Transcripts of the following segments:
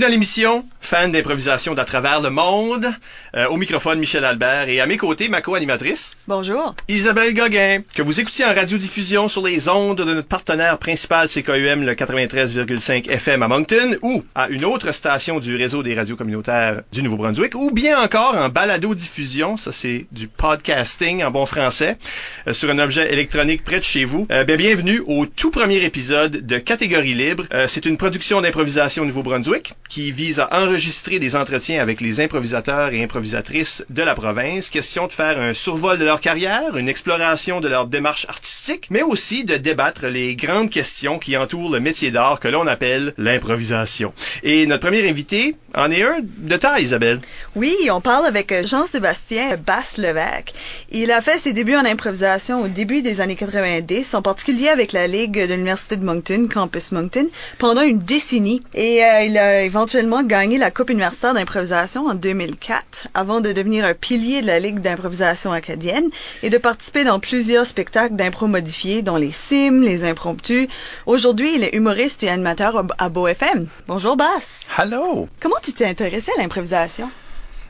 Bienvenue à l'émission fan d'improvisation d'à travers le monde. Euh, au microphone, Michel Albert. Et à mes côtés, ma co-animatrice. Bonjour. Isabelle Gauguin, que vous écoutiez en radiodiffusion sur les ondes de notre partenaire principal CKUM, le 93,5 FM à Moncton, ou à une autre station du réseau des radios communautaires du Nouveau-Brunswick, ou bien encore en balado-diffusion, ça c'est du podcasting en bon français, euh, sur un objet électronique près de chez vous. Euh, bien, bienvenue au tout premier épisode de Catégorie libre. C'est une production d'improvisation au Nouveau-Brunswick qui vise à enregistrer des entretiens avec les improvisateurs et improvisatrices de la province. Question de faire un survol de leur carrière, une exploration de leur démarche artistique, mais aussi de débattre les grandes questions qui entourent le métier d'art que l'on appelle l'improvisation. Et notre premier invité en est un de taille, Isabelle. Oui, on parle avec Jean-Sébastien Basse-Levesque. Il a fait ses débuts en improvisation au début des années 90, en particulier avec la Ligue de l'Université de Moncton, Campus Moncton, pendant une décennie. Et euh, il a éventuellement gagné la Coupe universitaire d'improvisation en 2004 avant de devenir un pilier de la Ligue d'improvisation acadienne et de participer dans plusieurs spectacles d'impro modifiés, dont les Sims, les impromptus. Aujourd'hui, il est humoriste et animateur à Beau FM. Bonjour Bass. Hello. Comment tu t'es intéressé à l'improvisation?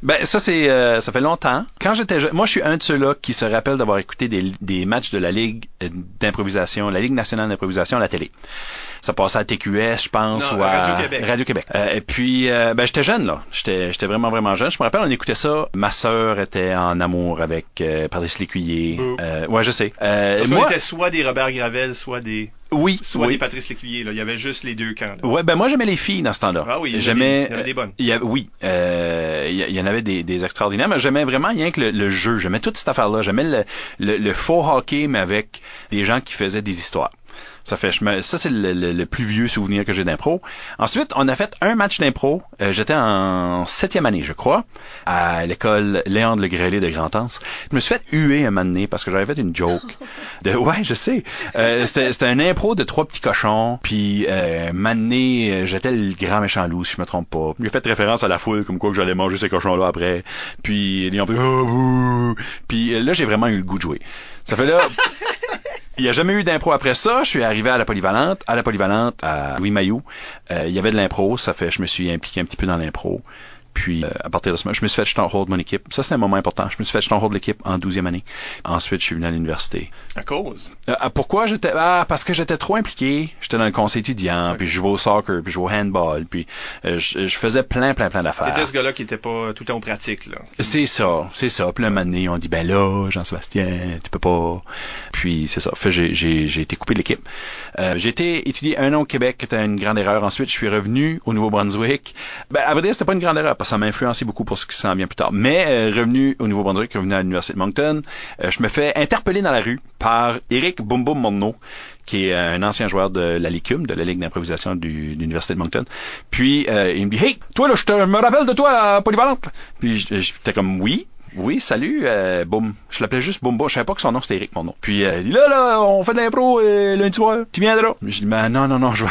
Ben ça c'est euh, ça fait longtemps. Quand j'étais moi je suis un de ceux-là qui se rappelle d'avoir écouté des, des matchs de la Ligue d'improvisation, la Ligue nationale d'improvisation à la télé. Ça passait à TQS, je pense, Non, ou à Radio-Québec. Radio-Québec. Euh, et puis, euh, ben, j'étais jeune, là. J'étais, j'étais vraiment, vraiment jeune. Je me rappelle, on écoutait ça. Ma sœur était en amour avec euh, Patrice Lécuyer. Euh, ouais, je sais. Euh, Parce moi, était soit des Robert Gravel, soit des, oui, soit oui. des Patrice Lécuyer. Là. Il y avait juste les deux camps. là. Ouais, ben moi j'aimais les filles dans ce temps-là. Ah oui, j'aimais. il y en avait des bonnes. il y a- oui, euh, il y, il y en avait des, des extraordinaires, mais j'aimais vraiment rien que le, le jeu. J'aimais toute cette affaire-là. J'aimais le, le, le faux hockey, mais avec des gens qui faisaient des histoires. Ça fait, ça c'est le, le- le plus vieux souvenir que j'ai d'impro. Ensuite, on a fait un match d'impro. Euh, J'étais en septième année, je crois, à l'école Léon de Le Grelais de Grand-Anse. Je me suis fait huer un moment donné parce que j'avais fait une joke. De, ouais, je sais. Euh, C'était un impro de trois petits cochons. Puis, euh, euh, j'étais le grand méchant loup, si je me trompe pas. J'ai fait référence à la foule, comme quoi que j'allais manger ces cochons-là après. Puis, ils ont fait oh. Puis là, j'ai vraiment eu le goût de jouer. Ça fait là. Il n'y a jamais eu d'impro après ça. Je suis arrivé à la polyvalente. À la polyvalente, à Louis Mailloux, euh, il y avait de l'impro. Ça fait, je me suis impliqué un petit peu dans l'impro. Puis, euh, à partir de ce moment, je me suis fait Stronghold de mon équipe. Ça, c'est un moment important. Je me suis fait Stronghold de l'équipe en 12e année. Ensuite, je suis venu à l'université. À cause? Euh, pourquoi j'étais ah parce que j'étais trop impliqué j'étais dans le conseil étudiant puis je jouais au soccer puis je jouais au handball puis euh, je, je faisais plein plein plein d'affaires T'étais ce gars-là qui était pas tout le temps au pratique. Là. c'est ça c'est ça puis un moment donné on dit ben là Jean-Sébastien tu peux pas puis c'est ça fait j'ai j'ai j'ai été coupé de l'équipe j'ai été étudier un an au Québec qui était une grande erreur ensuite je suis revenu au Nouveau-Brunswick ben à vrai dire c'était pas une grande erreur ça m'a influencé beaucoup pour ce qui s'en vient plus tard mais euh, revenu au Nouveau-Brunswick revenu à l'université de Moncton euh, je me fais interpeller dans la rue par Eric Boum qui est un ancien joueur de la LICUM, de la Ligue d'improvisation de l'Université de Moncton. Puis euh, il me dit Hey, toi là, je me rappelle de toi à Polyvalente. Puis j'étais comme oui. Oui, salut, euh, Boum. Je l'appelais juste Boum. Je savais pas que son nom c'était Eric, mon nom. Puis euh, il dit là, là, on fait de l'impro euh, lundi soir. Tu viendras? Je dis ben non, non, non, je vais.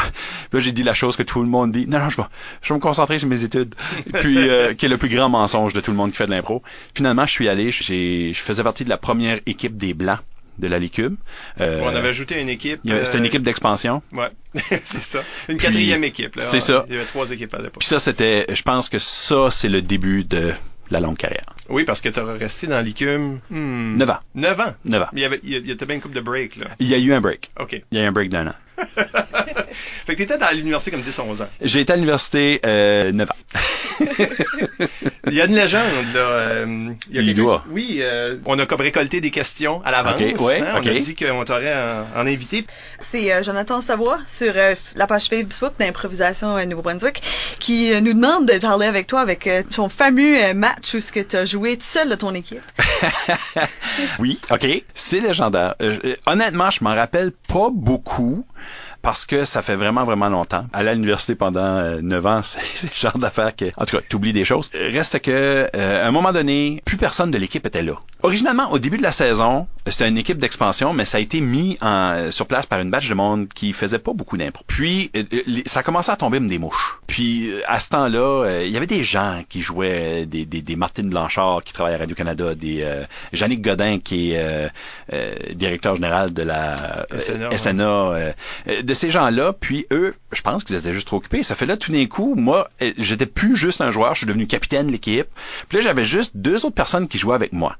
Puis Là, j'ai dit la chose que tout le monde dit. Non, non, je vais. Je vais me concentrer sur mes études. Puis euh, qui est le plus grand mensonge de tout le monde qui fait de l'impro. Finalement, je suis allé. J'ai, je faisais partie de la première équipe des blancs de la LICUM. Euh, on avait ajouté une équipe. C'était une euh, équipe d'expansion. Ouais, c'est ça. Une Puis- quatrième équipe. là. c'est ça. Il y avait trois équipes à l'époque. Puis ça, c'était, je pense que ça, c'est le début de la longue carrière. Oui, parce que t'auras resté dans l'ICUM. Hmm, 9 ans. 9 ans? 9 ans. Mais il y avait, il y a- il y une couple de break, là. Il y a eu un break. OK. Il y a eu un break d'un an. fait que t'étais dans l'université comme 10-11 ans. J'ai été à l'université euh, 9 ans. Il y a une légende, là. euh, il y a Il doit. Oui, euh, on a comme récolté des questions à l'avance. Ok, ouais, hein, ok. On a dit qu'on t'aurait en, en invité. C'est euh, Jonathan Savoie sur euh, la page Facebook d'improvisation euh, Nouveau-Brunswick qui euh, nous demande de parler avec toi avec euh, ton fameux euh, match où ce que tu as joué tout seul de ton équipe. oui, ok. C'est légendaire. Euh, euh, honnêtement, je m'en rappelle pas beaucoup. Parce que ça fait vraiment, vraiment longtemps. Aller à l'université pendant euh, 9 ans, c'est le genre d'affaire que, en tout cas, t'oublies des choses. Reste que, euh, à un moment donné, plus personne de l'équipe était là. Originalement, au début de la saison, c'était une équipe d'expansion, mais ça a été mis en, sur place par une batch de monde qui faisait pas beaucoup d'impro. Puis, euh, euh, ça commençait à tomber comme des mouches. Puis, euh, à ce temps-là, euh, il y avait des gens qui jouaient, des, des, des Martine Blanchard qui travaillent à Radio-Canada, des euh, Jannick Godin qui est euh, euh, directeur général de la euh, SNA, ouais. De ces gens-là. Puis eux, je pense qu'ils étaient juste trop occupés. Ça fait là, tout d'un coup, moi, euh, j'étais plus juste un joueur, je suis devenu capitaine de l'équipe. Puis là, j'avais juste deux autres personnes qui jouaient avec moi.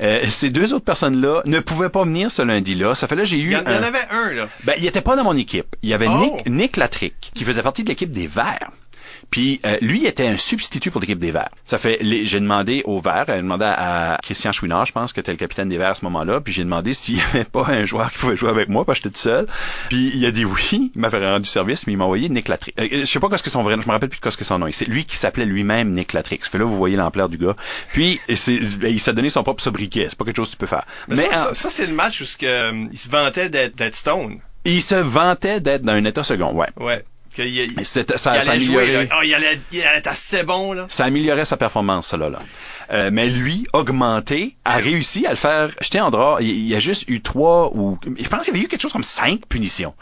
Euh, ces deux autres personnes-là ne pouvaient pas venir ce lundi-là. Ça fait là, j'ai eu Il y, en, y avait un, là. ben, il était pas dans mon équipe. Il y avait Oh! Nick, Nick Latrick, qui faisait partie de l'équipe des Verts. Puis euh, lui était un substitut pour l'équipe des Verts. Ça fait, j'ai demandé aux Verts, j'ai demandé à, à Christian Chouinard, je pense que était le capitaine des Verts à ce moment-là, puis j'ai demandé s'il y avait pas un joueur qui pouvait jouer avec moi, parce que j'étais tout seul. Puis il a dit oui, il m'a fait rendu service, mais il m'a envoyé Nick Latrick. Euh, je sais pas qu'est-ce que son vrai, je me rappelle plus qu'est-ce que son nom. est. C'est lui qui s'appelait lui-même Nick Latrick. Ça fait là, vous voyez l'ampleur du gars. Puis ben, il s'est donné son propre sobriquet. C'est pas quelque chose que tu peux faire. Mais, Mais, ça, euh, ça, ça, c'est le match où ce que, euh, il se vantait d'être d'être Stone. il se vantait d'être dans un état second, ouais. Ouais. Qu'il- ça, il allait jouer, là. améliorait, Ah, il allait, il allait être assez bon, là. ça améliorait sa performance, ça là. là. Euh, mais lui, augmenté, a réussi à le faire jeter en dehors. Il, il a juste eu trois ou je pense qu'il y avait eu quelque chose comme cinq punitions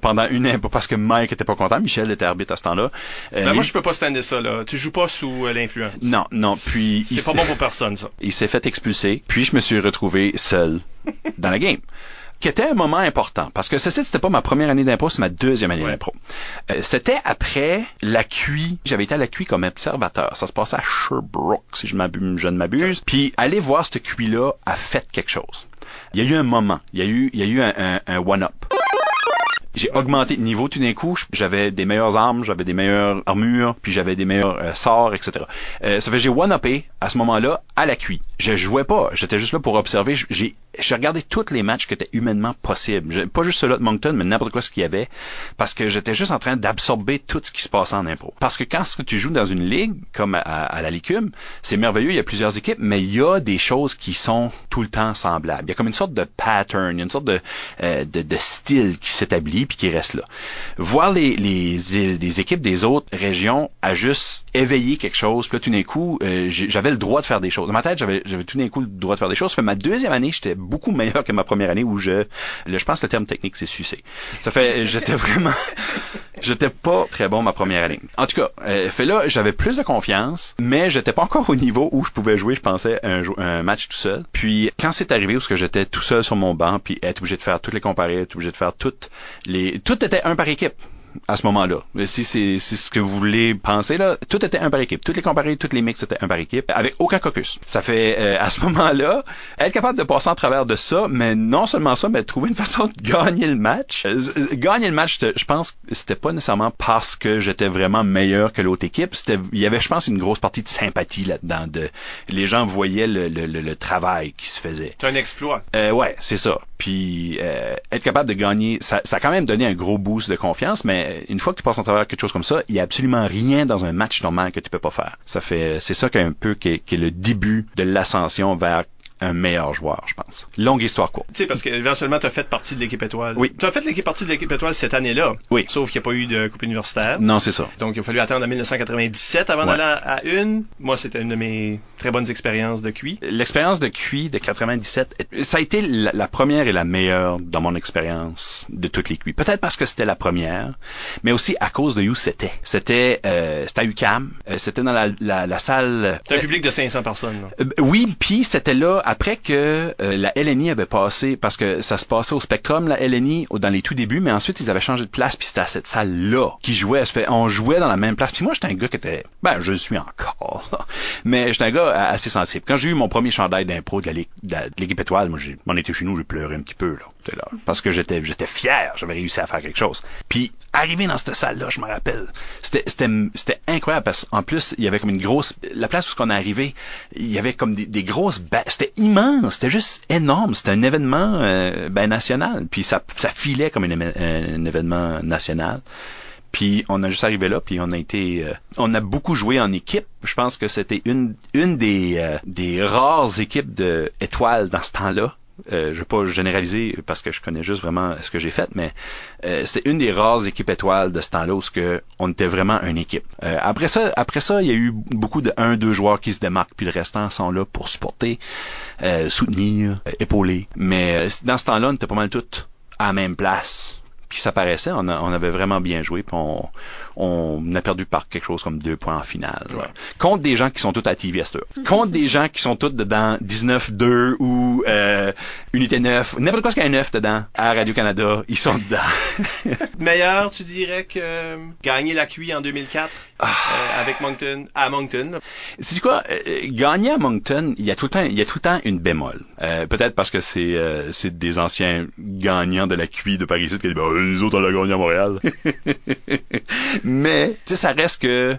pendant une parce que Mike était pas content, Michel était arbitre à ce temps-là. Euh, Ben, moi, je peux pas stander ça, là. Tu joues pas sous euh, l'influence. non, non, puis C'est pas bon pour personne, ça. il s'est fait expulser, puis je me suis retrouvé seul dans la game. Qui était un moment important, parce que ceci, c'était pas ma première année d'impro, c'est ma deuxième année Ouais. d'impro. Euh, c'était après la QI. J'avais été à la QI comme observateur. Ça se passait à Sherbrooke, si je, m'abuse- je ne m'abuse. Puis aller voir cette QI-là a fait quelque chose. Il y a eu un moment, il y a eu, il y a eu un, un- un one-up. J'ai augmenté de niveau tout d'un coup. J'avais des meilleures armes, j'avais des meilleures armures, puis j'avais des meilleurs euh, sorts, etc. Euh, ça fait j'ai one-upé à ce moment-là à la QI. Je jouais pas, j'étais juste là pour observer. J'ai regardé tous les matchs qui étaient humainement possibles. Pas juste ceux-là de Moncton, mais n'importe quoi ce qu'il y avait, parce que j'étais juste en train d'absorber tout ce qui se passait en impro. Parce que quand tu joues dans une ligue comme à, la Licume, c'est merveilleux, il y a plusieurs équipes, mais il y a des choses qui sont tout le temps semblables. Il y a comme une sorte de pattern, une sorte de, euh, de style qui s'établit puis qui reste là. Voir les, équipes des autres régions à juste éveiller quelque chose, puis là tout d'un coup, euh, j'avais le droit de faire des choses. Dans ma tête, j'avais tout d'un coup le droit de faire des choses. Ma deuxième année, j'étais beaucoup meilleur que ma première année où je, je pense que le terme technique c'est sucé. Ça fait, j'étais vraiment, j'étais pas très bon ma première année. En tout cas, euh, fait là, j'avais plus de confiance, mais j'étais pas encore au niveau où je pouvais jouer, je pensais, un, match tout seul. Puis quand c'est arrivé où ce j'étais tout seul sur mon banc, puis être obligé de faire toutes les comparés, être obligé de faire toutes les, tout était un par équipe à ce moment-là. Si c'est si ce que vous voulez penser là, tout était un par équipe. Toutes les comparés, toutes les mix étaient un par équipe, avec aucun caucus. Ça fait euh, à ce moment-là être capable de passer en travers de ça, mais non seulement ça, mais trouver une façon de gagner le match. Euh, euh, gagner le match, je pense, que c'était pas nécessairement parce que j'étais vraiment meilleur que l'autre équipe. C'était, il y avait, je pense, une grosse partie de sympathie là-dedans. De, les gens voyaient le, le, le, le travail qui se faisait. C'est un exploit. Euh, ouais, c'est ça. Puis euh, être capable de gagner, ça, ça a quand même donné un gros boost de confiance, mais une fois que tu passes en travers quelque chose comme ça, il y a absolument rien dans un match normal que tu peux pas faire. C'est ça qui est un peu qui est, qui est le début de l'ascension vers un meilleur joueur, je pense. Longue histoire courte. Tu sais, parce que éventuellement, tu as fait partie de l'équipe étoile. Oui. Tu as fait l'équipe partie de l'équipe étoile cette année-là. Oui. Sauf qu'il n'y a pas eu de coupe universitaire. Non, c'est ça. Donc, il a fallu attendre en 1997 avant Ouais. d'aller à, à une. Moi, c'était une de mes très bonnes expériences de QI. L'expérience de QI de 97, est- ça a été la, la première et la meilleure dans mon expérience de toutes les QI. Peut-être parce que c'était la première, mais aussi à cause de où c'était. C'était euh, c'était à UCAM, euh, c'était dans la, la, la salle... C'est un euh, public de 500 personnes. oui, puis c'était là après que euh, la LNI avait passé, parce que ça se passait au Spectrum, la LNI, dans les tout débuts, mais ensuite ils avaient changé de place, puis c'était à cette salle-là qui jouait. Fait, on jouait dans la même place. Puis moi, j'étais un gars qui était, ben, je suis encore, là. mais j'étais un gars euh, assez sensible. Quand j'ai eu mon premier chandail d'impro de l'équipe étoile, moi, on était chez nous, j'ai pleuré un petit peu, là. Là. Parce que j'étais, fier, j'avais réussi à faire quelque chose. Puis, arrivé dans cette salle-là, je me rappelle, c'était, incroyable parce qu'en plus, il y avait comme une grosse, la place où on est arrivé, il y avait comme des, grosses c'était immense, c'était juste énorme, c'était un événement, euh, ben, national. Puis ça, filait comme un, événement national. Puis on a juste arrivé là, puis on a été, euh, on a beaucoup joué en équipe. Je pense que c'était une euh, des rares équipes de étoiles dans ce temps-là. Euh, je veux pas généraliser parce que je connais juste vraiment ce que j'ai fait, mais euh, c'était une des rares équipes étoiles de ce temps-là où que on était vraiment une équipe. Euh, après ça, après ça, il y a eu beaucoup de un, deux joueurs qui se démarquent, puis le restant sont là pour supporter, euh, soutenir, épauler. Mais dans ce temps-là, on était pas mal tous à la même place. Puis ça paraissait, on, on avait vraiment bien joué, puis on, on a perdu par quelque chose comme deux points en finale. Ouais. Contre des gens qui sont tous à TV à. Contre des gens qui sont tous dedans 19-2 ou euh, Unité 9, n'importe quoi ce qu'il y a un 9 dedans, à Radio-Canada, ils sont dedans. Meilleur, tu dirais que euh, gagner la QI en 2004 Ah. euh, avec Moncton, à Moncton? C'est quoi euh, gagner à Moncton, il y a tout le temps, il y a tout le temps une bémol. Euh, Peut-être parce que c'est euh, c'est des anciens gagnants de la QI de Paris qui disent ben, nous autres on l'a gagné à Montréal. Mais tu sais ça reste que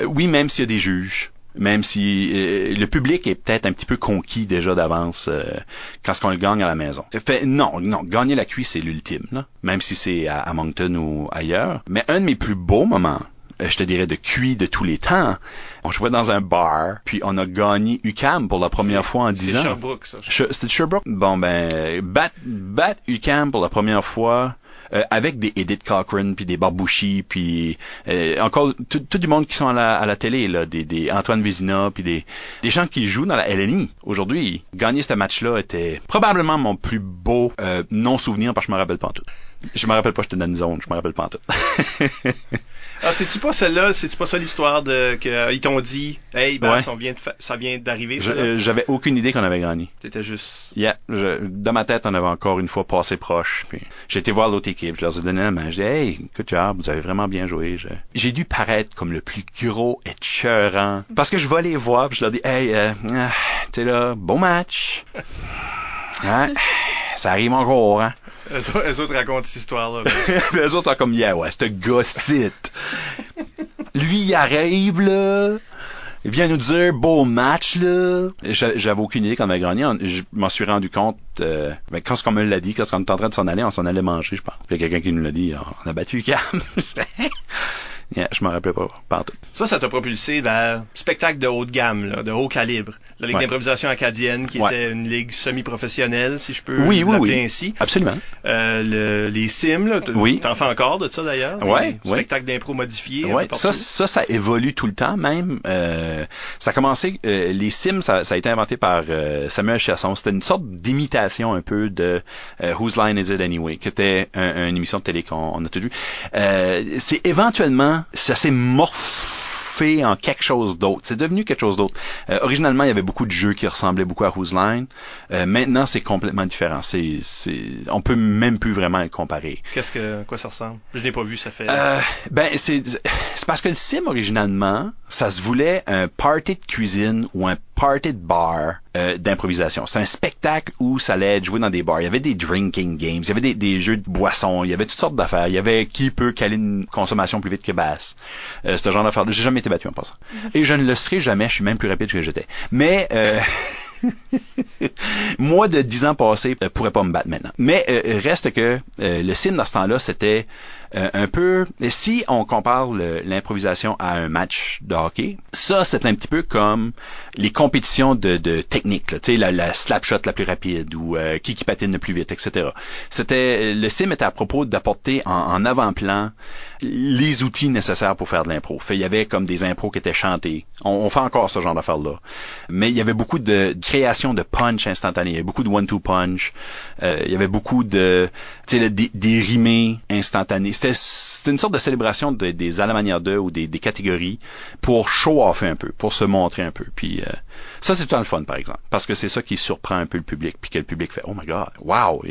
euh, oui même s'il y a des juges. Même si euh, le public est peut-être un petit peu conquis déjà d'avance euh, quand ce qu'on le gagne à la maison. Fait, non, non, gagner la QI c'est l'ultime, même si c'est à, à Moncton ou ailleurs. Mais un de mes plus beaux moments, euh, je te dirais de QI de tous les temps, on jouait dans un bar, puis on a gagné UCAM pour la première fois en 10 C'est ans. Sherbrooke, ça. C'était Sherbrooke? Bon, ben, bat, bat UCAM pour la première fois, euh, avec des Edith Cochrane, puis des Barbouchi, puis euh, encore tout, tout du monde qui sont à la, à la télé, là, des, des Antoine Vézina, puis des, des gens qui jouent dans la LNI. Aujourd'hui, gagner ce match-là était probablement mon plus beau euh, non-souvenir, parce que je me rappelle pas en tout. Je me rappelle pas, j'étais dans une zone, je me rappelle pas en tout. Ah, c'est-tu pas celle-là, c'est-tu pas ça l'histoire de que euh, t'ont dit, hey, ben, Ouais. ça vient de fa- ça vient d'arriver, euh, J'avais aucune idée qu'on avait gagné. T'étais juste. Yeah, je, dans ma tête, on avait encore une fois passé proche. Puis j'ai été voir l'autre équipe, je leur ai donné la main. Je dis Hey, good job, vous avez vraiment bien joué. Je- J'ai dû paraître comme le plus gros et cheurant. Parce que je vais les voir, puis je leur dis Hey, euh, ah, sais là, bon match. Hein? Ça arrive encore, hein? Eux, autres- eux racontent cette histoire-là. là. Les autres sont comme Yeah, ouais, ce gars-cite. Lui, il arrive, là. Il vient nous dire beau match là. J'avais aucune idée qu'on avait gagné. Je m'en suis rendu compte euh, quand on me l'a dit, quand on était en train de s'en aller, on s'en allait manger, je pense. Il y a quelqu'un qui nous l'a dit, on a battu Cam. yeah, je m'en rappelais pas, pas. Ça, ça t'a propulsé vers spectacle de haut de gamme, là, de haut calibre. La Ligue Ouais. d'improvisation acadienne, qui Ouais. était une ligue semi-professionnelle, si je peux Oui, oui, l'appeler oui. ainsi. Absolument. Euh, le- les sims, là, Oui. t'en fais encore de ça d'ailleurs? Ouais, ouais. Spectacles d'impro modifiés. un Ouais, ça, ça, ça évolue tout le temps même. Euh, ça a commencé, euh, les Sims, ça, ça a été inventé par euh, Samuel Chasson. C'était une sorte d'imitation un peu de euh, Whose Line Is It Anyway, qui était un- une émission de télé qu'on on a tout vu. Euh, c'est éventuellement, ça s'est morphé en quelque chose d'autre. C'est devenu quelque chose d'autre. Euh, originalement, il y avait beaucoup de jeux qui ressemblaient beaucoup à Whose Line. Euh, maintenant, c'est complètement différent. C'est, c'est, on peut même plus vraiment le comparer. Qu'est-ce que, quoi ça ressemble? Je l'ai pas vu, ça fait. Euh, ben c'est c'est parce que le sim originalement, ça se voulait un party de cuisine ou un party de bar euh, d'improvisation. C'était un spectacle où ça allait être joué dans des bars. Il y avait des drinking games, il y avait des, des jeux de boissons, il y avait toutes sortes d'affaires. Il y avait qui peut caler une consommation plus vite que basse. Euh, ce genre d'affaires. J'ai jamais été battu en passant. Et je ne le serai jamais. Je suis même plus rapide que j'étais. Mais euh, moi de 10 ans passés euh, pourrais pas me battre maintenant. Mais euh, reste que euh, le sim dans ce temps-là, c'était euh, un peu si on compare l'improvisation à un match de hockey, ça c'est un petit peu comme les compétitions de, de technique, là, tu sais la, la slap shot la plus rapide ou euh, qui qui patine le plus vite, etc. C'était le sim était à propos d'apporter en, en avant-plan les outils nécessaires pour faire de l'impro. Fait il y avait comme des impros qui étaient chantés. On, on fait encore ce genre d'affaires là, mais il y avait beaucoup de création de punch instantané, il y avait beaucoup de one-two punch, euh, il y avait beaucoup de des, des rimés instantanés. C'était une sorte de célébration de- des à la manière d'eux ou des, catégories pour show off un peu, pour se montrer un peu. Puis euh, ça c'est tout le fun par exemple, parce que c'est ça qui surprend un peu le public, puis que le public fait oh my god, wow,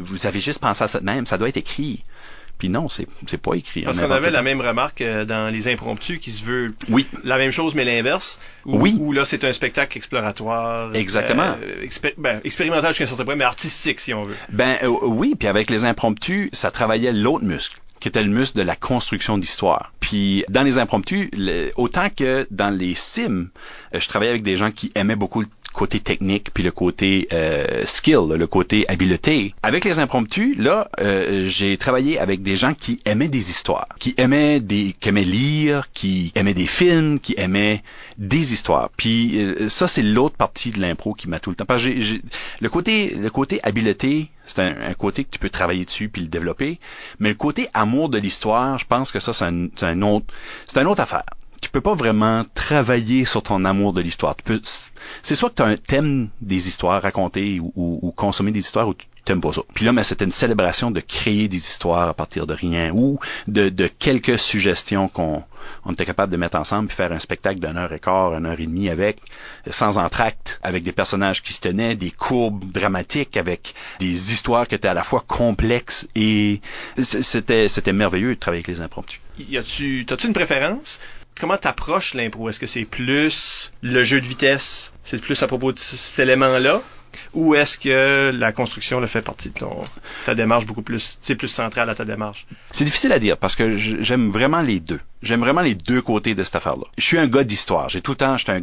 vous avez juste pensé à ça de même, ça doit être écrit. Puis non, c'est c'est pas écrit. Parce On qu'on avait la même remarque euh, dans les impromptus qui se veut Oui, la même chose mais l'inverse. Où, Oui. Où là c'est un spectacle exploratoire. Exactement. euh, expé- ben, expérimental jusqu'à un certain point, mais artistique si on veut. Ben euh, oui, puis avec les impromptus, ça travaillait l'autre muscle qui était le muscle de la construction d'histoire. Puis dans les impromptus, le- autant que dans les sims, euh, je travaillais avec des gens qui aimaient beaucoup le côté technique puis le côté euh, skill, le côté habileté. Avec les impromptus, là, euh, j'ai travaillé avec des gens qui aimaient des histoires, qui aimaient des, qui aimaient lire, qui aimaient des films, qui aimaient des histoires. Puis euh, ça, c'est l'autre partie de l'impro qui m'a tout le temps. Parce que j'ai- j'ai- le côté, le côté habileté, c'est un, un côté que tu peux travailler dessus puis le développer. Mais le côté amour de l'histoire, je pense que ça, c'est un, un autre, c'est une autre affaire. Tu peux pas vraiment travailler sur ton amour de l'histoire. C'est soit que tu as un thème des histoires racontées ou, consommer des histoires ou tu t'aimes pas ça. Puis là, mais c'était une célébration de créer des histoires à partir de rien ou de, quelques suggestions qu'on on était capable de mettre ensemble puis faire un spectacle d'une heure et quart, une heure et demie avec, sans entracte, avec des personnages qui se tenaient, des courbes dramatiques, avec des histoires qui étaient à la fois complexes et c'était c'était merveilleux de travailler avec les impromptus. Y a-tu, t'as-tu une préférence? Comment t'approches l'impro? Est-ce que c'est plus le jeu de vitesse? C'est plus à propos de cet élément-là? Ou est-ce que la construction le fait partie de ton, ta démarche beaucoup plus, c'est plus central à ta démarche? C'est difficile à dire parce que j'aime vraiment les deux. J'aime vraiment les deux côtés de cette affaire-là. Je suis un gars d'histoire. J'ai tout le temps, j'étais un,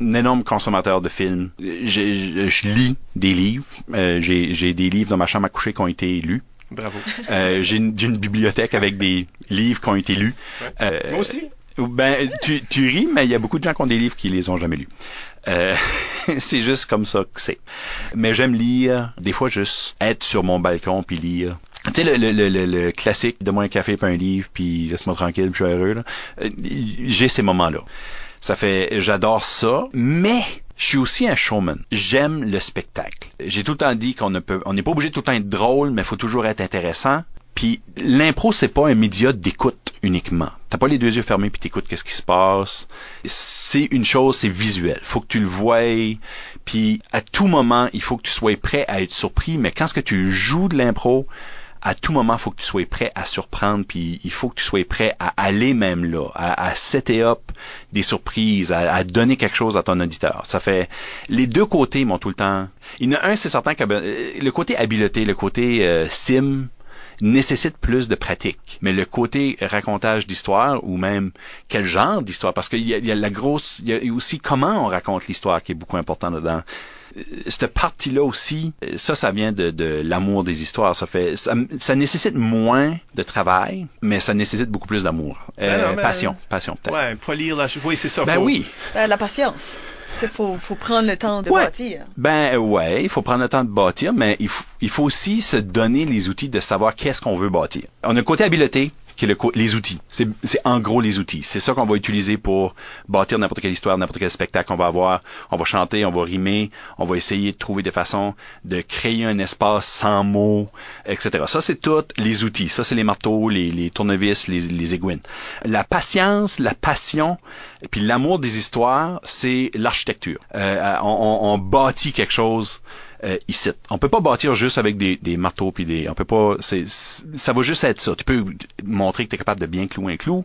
un énorme consommateur de films. Je, lis des livres. Euh, J'ai des livres dans ma chambre à coucher qui ont été lus. Bravo. Euh, J'ai une, bibliothèque avec des livres qui ont été lus. Ouais. Euh, Moi aussi. Ben, tu, tu ris, mais il y a beaucoup de gens qui ont des livres qui les ont jamais lus. Euh, c'est juste comme ça que c'est. Mais j'aime lire, des fois juste être sur mon balcon puis lire. Tu sais, le, le, le, le, classique, de moi un café puis un livre, puis laisse-moi tranquille, puis je suis heureux. Euh, J'ai ces moments-là. Ça fait, j'adore ça, mais je suis aussi un showman. J'aime le spectacle. J'ai tout le temps dit qu'on ne peut, on n'est pas obligé de tout le temps être drôle, mais faut toujours être intéressant. Puis l'impro, c'est pas un média d'écoute uniquement. T'as pas les deux yeux fermés puis t'écoutes qu'est-ce qui se passe. C'est une chose, c'est visuel. Faut que tu le voies. Puis à tout moment, il faut que tu sois prêt à être surpris. Mais quand ce que tu joues de l'impro, à tout moment, faut que tu sois prêt à surprendre, puis il faut que tu sois prêt à aller même là, à, à setter up des surprises, à, donner quelque chose à ton auditeur. Ça fait les deux côtés m'ont tout le temps. Il y en a un, c'est certain que euh, le côté habileté, le côté euh, sim nécessite plus de pratique. Mais le côté racontage d'histoire ou même quel genre d'histoire, parce qu'il y, y a la grosse, il y a aussi comment on raconte l'histoire qui est beaucoup important dedans Euh, cette partie-là aussi, euh, ça, ça vient de, de l'amour des histoires. Ça fait, ça, ça nécessite moins de travail, mais ça nécessite beaucoup plus d'amour. Euh, Ben passion, passion peut-être. Ouais, faut lire la, oui, c'est ça. ben faut- oui. Euh, la patience. Il faut, faut prendre le temps de Ouais. bâtir. Ben ouais, il faut prendre le temps de bâtir, mais il, faut- il faut aussi se donner les outils de savoir qu'est-ce qu'on veut bâtir. On a le côté habileté, qui est le les outils. C'est en gros les outils. C'est ça qu'on va utiliser pour bâtir n'importe quelle histoire, n'importe quel spectacle qu'on va avoir. On va chanter, on va rimer, on va essayer de trouver des façons de créer un espace sans mots, etc. Ça, c'est tout les outils. Ça, c'est les marteaux, les, les tournevis, les, les. La patience, la passion, puis l'amour des histoires, c'est l'architecture. Euh, on, on- on bâtit quelque chose euh, ici. On peut pas bâtir juste avec des, des marteaux puis des. On peut pas. C'est, ça va juste être ça. Tu peux montrer que tu es capable de bien clouer un clou,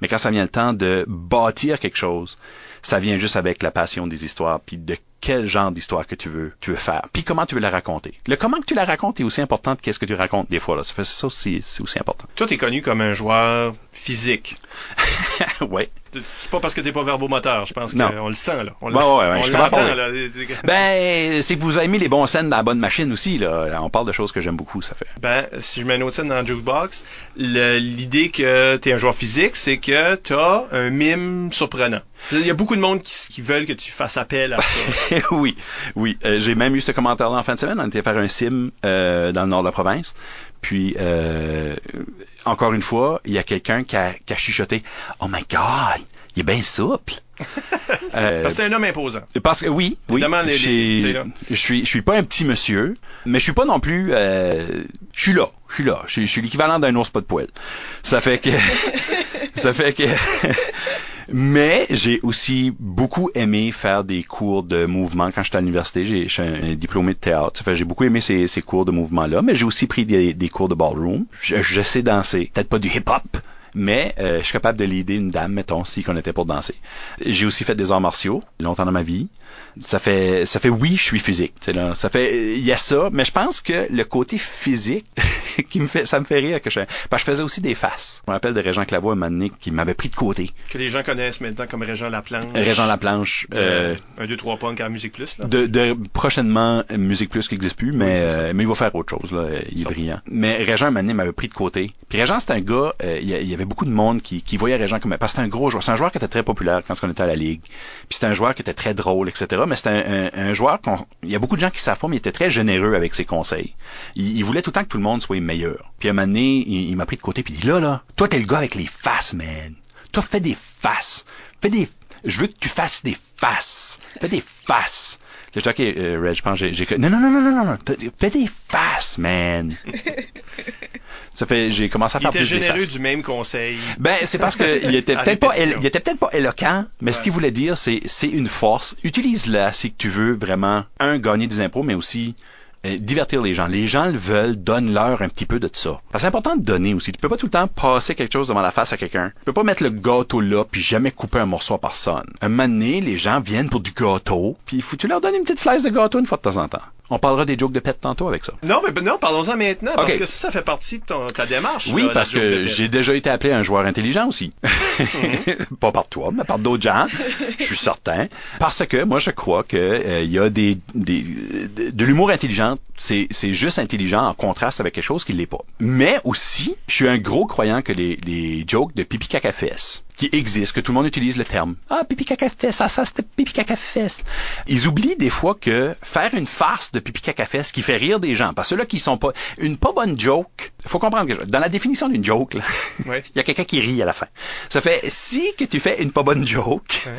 mais quand ça vient le temps de bâtir quelque chose, ça vient juste avec la passion des histoires puis de quel genre d'histoire que tu veux tu veux faire puis comment tu veux la raconter. Le comment que tu la racontes est aussi important que qu'est-ce que tu racontes des fois là. Ça fait ça aussi c'est aussi important. Toi, t'es connu comme un joueur physique. ouais. C'est pas parce que t'es pas verbomoteur, je pense qu'on le sent, là. On Ouais, ouais, ouais, on je là. Ben, c'est que vous avez mis les bons scènes dans la bonne machine aussi là. On parle de choses que j'aime beaucoup, ça fait. Ben, si je mets une autre scène dans le jukebox, l'idée que tu es un joueur physique, c'est que tu as un mime surprenant. Il y a beaucoup de monde qui, qui veulent que tu fasses appel à ça. oui, oui. Euh, j'ai même eu ce commentaire-là en fin de semaine. On était faire un sim euh, dans le nord de la province. Puis, euh, encore une fois, il y a quelqu'un qui a, qui a chuchoté « Oh my God, il est bien souple! Euh, Parce que t'es un homme imposant. parce que oui, oui, les- je suis, je suis pas un petit monsieur, mais je suis pas non plus, euh, je suis là, je suis là, je suis, je suis l'équivalent d'un ours pas de poil. Ça fait que, ça fait que, mais j'ai aussi beaucoup aimé faire des cours de mouvement quand j'étais à l'université. J'ai, je suis un, diplômé de théâtre. Que j'ai beaucoup aimé ces, cours de mouvement-là, mais j'ai aussi pris des, cours de ballroom. Je, sais danser, peut-être pas du hip-hop, mais euh, je suis capable de l'aider une dame, mettons, si qu'on était pour danser. J'ai aussi fait des arts martiaux longtemps dans ma vie. Ça fait, ça fait oui, je suis physique. tu sais, Là. Ça fait, il y a ça, mais je pense que le côté physique, qui me fait, ça me fait rire que je, parce que je faisais aussi des faces. Je me rappelle de Régent Clavois un moment donné qui m'avait pris de côté. Que les gens connaissent maintenant comme Régent Laplanche. Régent Laplanche. Euh, un, deux, trois punk à Musique Plus, là. De, de prochainement Musique Plus qui n'existe plus, mais, Oui, euh, mais il va faire autre chose, là. Il est brillant. Mais Régent, un moment donné, m'avait pris de côté. Puis Régent, c'est un gars, euh, il y avait beaucoup de monde qui, qui voyait Régent comme, parce que c'est un gros joueur. C'est un joueur qui était très populaire quand on était à la Ligue. Puis c'est un joueur qui était très drôle, etc. Mais c'est un, joueur il y a beaucoup de gens qui savent pas, mais il était très généreux avec ses conseils. Il, voulait tout le temps que tout le monde soit meilleur. Puis à un moment donné, il, il m'a pris de côté puis il dit, là, là, toi, t'es le gars avec les faces, man. Toi, fais des faces. Fais des, je veux que tu fasses des faces. Fais des faces. Dit, OK, euh, Red, je pense que j'ai. Non, non, non, non, non, non, Fais des faces, man. Ça fait, j'ai commencé à Il faire était plus des généreux faces. du même conseil. Ben, c'est parce que il était peut-être pas, il était peut-être pas éloquent, mais ce Ouais. qu'il voulait dire, c'est, c'est une force. Utilise-la si tu veux vraiment, un, gagner des impôts, mais aussi euh, divertir les gens. Les gens le veulent, donne-leur un petit peu de ça. C'est important de donner aussi. Tu peux pas tout le temps passer quelque chose devant la face à quelqu'un. Tu peux pas mettre le gâteau là puis jamais couper un morceau à personne. Un moment donné, les gens viennent pour du gâteau, puis faut tu leur donnes une petite slice de gâteau une fois de temps en temps. On parlera des jokes de pète tantôt avec ça. Non, mais non, parlons-en maintenant, parce que ça, ça fait partie de ton- ta démarche. Oui, là, parce que j'ai déjà été appelé un joueur intelligent aussi. Pas par toi, mais par d'autres gens. Je suis certain. Parce que moi, je crois que euh, il y a des, des de, de l'humour intelligent. C'est c'est juste intelligent en contraste avec quelque chose qui l'est pas. Mais aussi, je suis un gros croyant que les, les jokes de pipi caca fesse qui existent, que tout le monde utilise le terme. Ah, pipi caca fesse, ah, ça c'était pipi caca fesse. Ils oublient des fois que faire une farce de pipi caca fesse qui fait rire des gens, parce que ceux-là qui sont pas une pas bonne joke, faut comprendre que dans la définition d'une joke, là, Ouais. il y a quelqu'un qui rit à la fin. Ça fait si que tu fais une pas bonne joke, Ouais.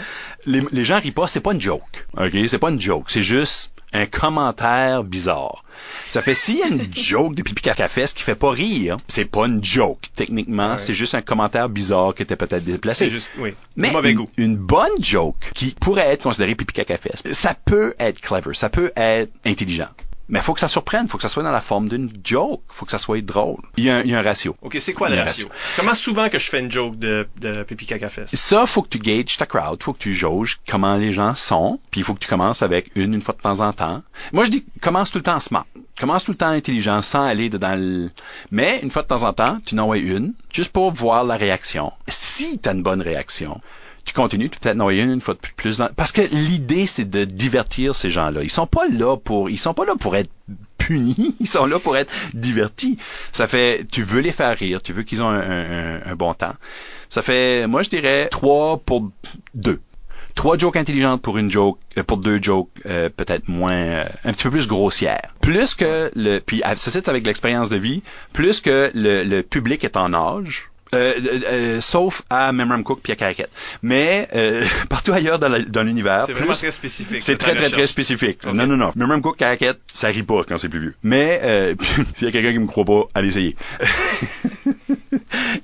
les, les gens rient pas, c'est pas une joke. OK, c'est pas une joke, c'est juste un commentaire bizarre. Ça fait s'il y a une joke de pipi caca fesse qui fait pas rire, c'est pas une joke. Techniquement, Ouais. c'est juste un commentaire bizarre qui était peut-être déplacé. C'est juste, oui. Mais mauvais une, goût. une bonne joke qui pourrait être considérée pipi caca fesse, ça peut être clever, ça peut être intelligent. Mais faut que ça surprenne, faut que ça soit dans la forme d'une joke, faut que ça soit drôle. Il y a un, il y a un ratio. OK, c'est quoi le ratio? Comment souvent que je fais une joke de, de pipi caca fesse? Ça, faut que tu gages ta crowd, faut que tu jauges comment les gens sont, puis il faut que tu commences avec une une fois de temps en temps. Moi, je dis commence tout le temps smart, commence tout le temps intelligent sans aller dans le... Mais une fois de temps en temps, tu en envoies une, juste pour voir la réaction. Si tu as une bonne réaction, tu continues, tu peut-être en une une fois de plus. Parce que l'idée, c'est de divertir ces gens-là. Ils sont pas là pour, ils sont pas là pour être punis, ils sont là pour être divertis. Ça fait, tu veux les faire rire, tu veux qu'ils ont un bon temps. Ça fait, moi je dirais trois pour deux. Trois jokes intelligentes pour une joke, euh, pour deux jokes euh, peut-être moins, euh, un petit peu plus grossières. Plus que le, puis ça c'est avec l'expérience de vie, plus que le, le public est en âge. Euh, euh, euh, sauf à Memram Cook puis à Caracat. Mais euh, partout ailleurs dans l'univers, C'est vraiment très spécifique. c'est très, très, très spécifique. Non, non, non. Memram Cook, Caracat, ça rit pas quand c'est plus vieux. Mais euh, s'il y a quelqu'un qui me croit pas, allez essayer.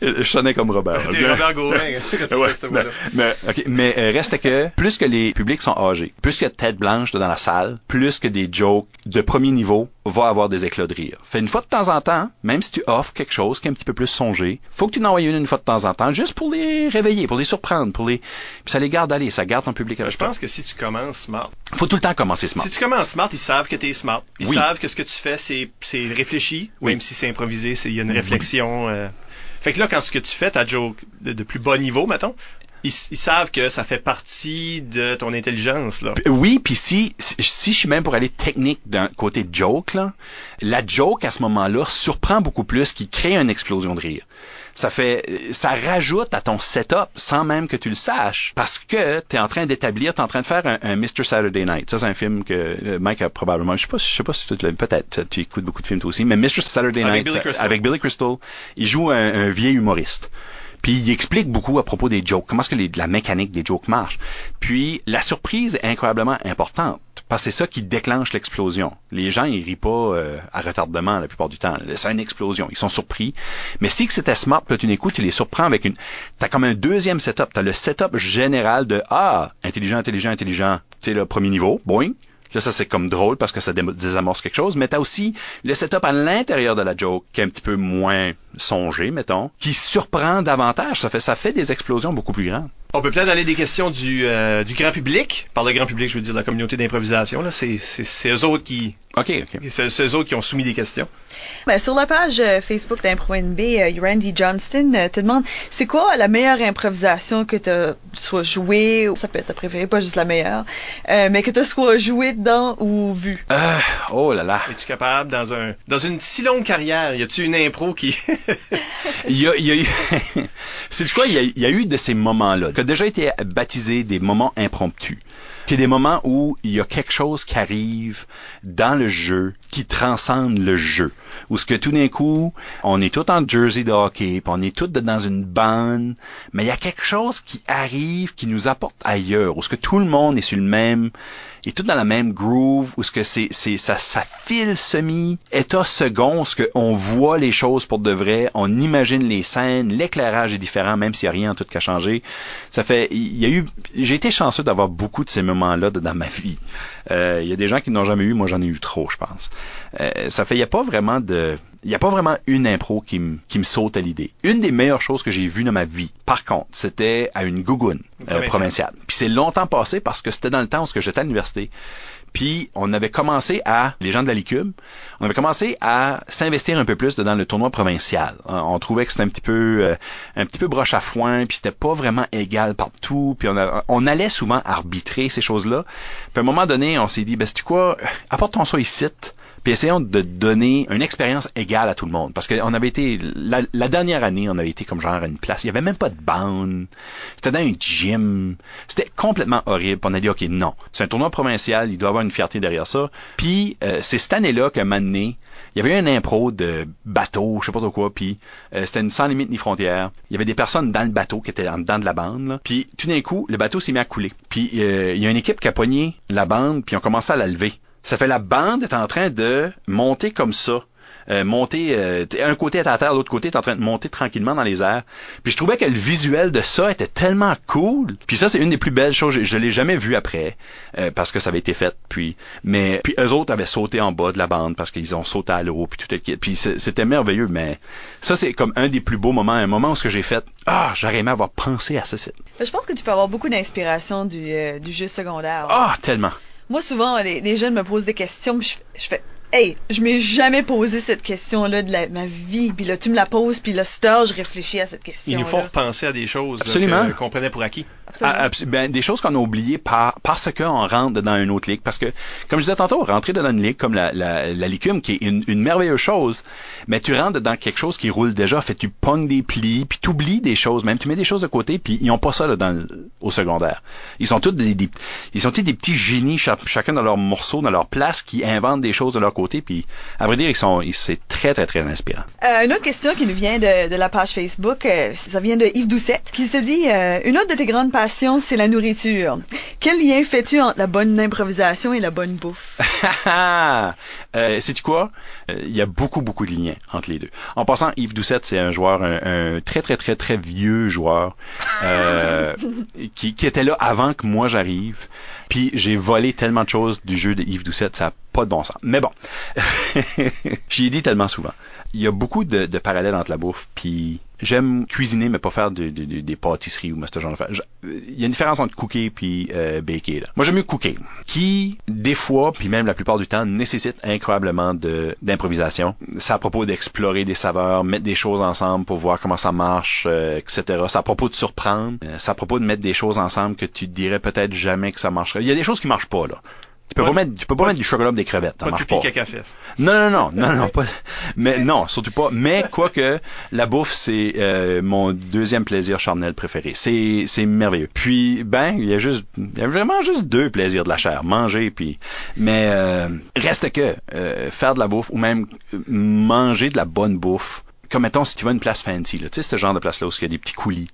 Je sonnais comme Robert. T'es Robert Gauvin quand tu Ouais, fais mais, voix-là. mais, ok, mais euh, reste que plus que les publics sont âgés, plus que tête blanche dans la salle, plus que des jokes de premier niveau va avoir des éclats de rire. Fait une fois de temps en temps, même si tu offres quelque chose qui est un petit peu plus songé, faut que tu en envoies une une fois de temps en temps, juste pour les réveiller, pour les surprendre, pour les, puis ça les garde aller, ça garde ton public Je pense que si tu commences smart, Faut tout le temps commencer smart. si tu commences smart, ils savent que t'es smart. Ils Oui. savent que ce que tu fais, c'est, c'est réfléchi, Oui. même si c'est improvisé, c'est, il y a une réflexion. euh. Fait que là, quand ce que tu fais, ta joke de, de plus bas niveau, mettons, ils, ils savent que ça fait partie de ton intelligence, là. Oui, puis si, si je suis même pour aller technique d'un côté joke, là, la joke à ce moment-là surprend beaucoup plus, qui crée une explosion de rire. Ça fait, ça rajoute à ton setup sans même que tu le saches, parce que tu es en train d'établir, tu es en train de faire un, un Mr. Saturday Night. Ça, c'est un film que euh, Mike a probablement, je sais pas, je sais pas si tu l'as, peut-être, tu écoutes beaucoup de films toi aussi, mais Mr. Saturday Avec Night, Billy Crystal. avec Billy Crystal, il joue un, un vieil humoriste. Puis il explique beaucoup à propos des jokes, comment est-ce que la mécanique des jokes marche. Puis la surprise est incroyablement importante. Parce que c'est ça qui déclenche l'explosion. Les gens, ils rient pas euh, à retardement la plupart du temps. C'est une explosion. Ils sont surpris. Mais si c'était smart, là, tu l'écoutes, tu les surprends avec une... T'as comme un deuxième setup. T'as le setup général de « Ah, intelligent, intelligent, intelligent. » C'est le premier niveau. Boing. Là, ça, c'est comme drôle parce que ça dé- désamorce quelque chose. Mais t'as aussi le setup à l'intérieur de la joke qui est un petit peu moins songé, mettons, qui surprend davantage. Ça fait, ça fait des explosions beaucoup plus grandes. On peut peut-être aller des questions du, euh, du grand public. Par le grand public, je veux dire la communauté d'improvisation. Là, c'est, c'est, c'est eux autres qui, OK, OK. c'est, c'est eux autres qui ont soumis des questions. Ben, sur la page euh, Facebook d'Impro NB, euh, Randy Johnston euh, te demande c'est quoi la meilleure improvisation que tu as soit jouée, ou ça peut être ta préférée, pas juste la meilleure, euh, mais que tu as soit jouée dedans ou vue? Euh, oh là là. Es-tu capable, dans un dans une si longue carrière, y a-tu une impro qui... Il y a, il y a eu, c'est quoi, il y, a, eu de ces moments-là, qui ont déjà été baptisés des moments impromptus. Puis des moments où il y a quelque chose qui arrive dans le jeu qui transcende le jeu. Où ce que tout d'un coup, on est tout en jersey de hockey, puis on est tous dans une bande, mais il y a quelque chose qui arrive qui nous apporte ailleurs, où ce que tout le monde est sur le même est tout dans la même groove, où ce que c'est, c'est, ça, ça file semi, état second, ce que on voit les choses pour de vrai, on imagine les scènes, l'éclairage est différent, même s'il n'y a rien en tout cas changé. Ça fait, il y a eu, j'ai été chanceux d'avoir beaucoup de ces moments-là dans ma vie. Euh, Il y a des gens qui n'ont jamais eu, moi j'en ai eu trop, je pense. Euh, ça fait, il n'y a pas vraiment de, il n'y a pas vraiment une impro qui me qui me saute à l'idée. Une des meilleures choses que j'ai vues dans ma vie, par contre, c'était à une gougoune euh, Provinciale. Puis c'est longtemps passé parce que c'était dans le temps où j'étais à l'université. Puis on avait commencé à, les gens de la Licube, on avait commencé à s'investir un peu plus dans le tournoi provincial. On, on trouvait que c'était un petit peu euh, un petit peu broche à foin, puis c'était pas vraiment égal partout, puis on, a- on allait souvent arbitrer ces choses-là. Puis à un moment donné, on s'est dit, ben c'est quoi, apportons ça ici, puis essayons de donner une expérience égale à tout le monde. Parce qu'on avait été, la, dernière année, on avait été comme genre à une place, il y avait même pas de bande, c'était dans un gym, c'était complètement horrible. On a dit, OK, non, c'est un tournoi provincial, il doit avoir une fierté derrière ça. Puis euh, c'est cette année-là qu'à un il y avait eu un impro de bateau, je sais pas trop quoi, puis euh, c'était une sans limite ni frontière. Il y avait des personnes dans le bateau qui étaient en dedans de la bande, puis tout d'un coup, le bateau s'est mis à couler. Puis euh, il y a une équipe qui a pogné la bande, puis ont commencé à la lever. Ça fait la bande est en train de monter comme ça. Euh, monter, euh, un côté est à terre, l'autre côté est en train de monter tranquillement dans les airs. Puis je trouvais que le visuel de ça était tellement cool. Puis ça, c'est une des plus belles choses. Je, je l'ai jamais vu après euh, parce que ça avait été fait. Puis, mais puis eux autres avaient sauté en bas de la bande parce qu'ils ont sauté à l'eau puis tout kit. Puis c'était merveilleux. Mais ça, c'est comme un des plus beaux moments, un moment où ce que j'ai fait. Ah, j'aurais aimé avoir pensé à ça. Je pense que tu peux avoir beaucoup d'inspiration du, euh, du jeu secondaire. Ah, tellement. Moi, souvent, les, jeunes me posent des questions, je fais Hey, je m'ai jamais posé cette question-là de la- ma vie, puis là, tu me la poses, puis là, cette heure, je réfléchis à cette question. Il nous faut repenser à des choses que- qu'on prenait pour acquis. Ah, abs- ben, des choses qu'on a oubliées par, parce qu'on rentre dans une autre ligue. Parce que, comme je disais tantôt, rentrer dans une ligue comme la, la, la Licume, qui est une, une merveilleuse chose, mais tu rentres dans quelque chose qui roule déjà, fait tu pognes des plis, puis tu oublies des choses, même tu mets des choses de côté, puis ils ont pas ça là, dans au secondaire. Ils sont tous des, des- ils sont tous des petits génies, cha- chacun dans leur morceau, dans leur place, qui inventent des choses de leur côté, puis à vrai dire, ils sont, ils- c'est très très très inspirant. Euh, une autre question qui nous vient de, de la page Facebook, euh, ça vient de Yves Doucette, qui se dit euh, Une autre de tes grandes passions, c'est la nourriture. Quel lien fais-tu entre la bonne improvisation et la bonne bouffe? Sais-tu quoi? Il y a beaucoup, beaucoup de liens entre les deux. En passant, Yves Doucette, c'est un joueur, un, un très, très, très, très vieux joueur qui, qui était là avant que moi j'arrive. Puis j'ai volé tellement de choses du jeu de Yves Doucette, ça n'a pas de bon sens. Mais bon, j'y ai dit tellement souvent. Il y a beaucoup de, parallèles entre la bouffe, puis j'aime cuisiner, mais pas faire de- de- de- des pâtisseries ou ce genre de faire. Je- Il y a une différence entre cooker puis euh, baker. Moi, j'aime mieux cooker, qui des fois, puis même la plupart du temps, nécessite incroyablement d'improvisation. C'est à propos d'explorer des saveurs, mettre des choses ensemble pour voir comment ça marche, euh, etc. C'est à propos de surprendre. Euh, C'est à propos de mettre des choses ensemble que tu dirais peut-être jamais que ça marcherait. Il y a des choses qui marchent pas là. Tu peux Pas- pas, mettre, tu peux pas, pas- mettre du chocolat ou des crevettes, ça Pas marche pas. caca fesse. Non, non, non, non, non, pas. Mais non, surtout pas. Mais quoique, la bouffe, c'est euh, mon deuxième plaisir charnel préféré. C'est, c'est merveilleux. Puis, ben, il y a juste, il y a vraiment juste deux plaisirs de la chair, manger puis. Mais euh, reste que euh, faire de la bouffe ou même manger de la bonne bouffe. Comme mettons si tu vas à une place fancy, là, tu sais ce genre de place là où il y a des petits coulis.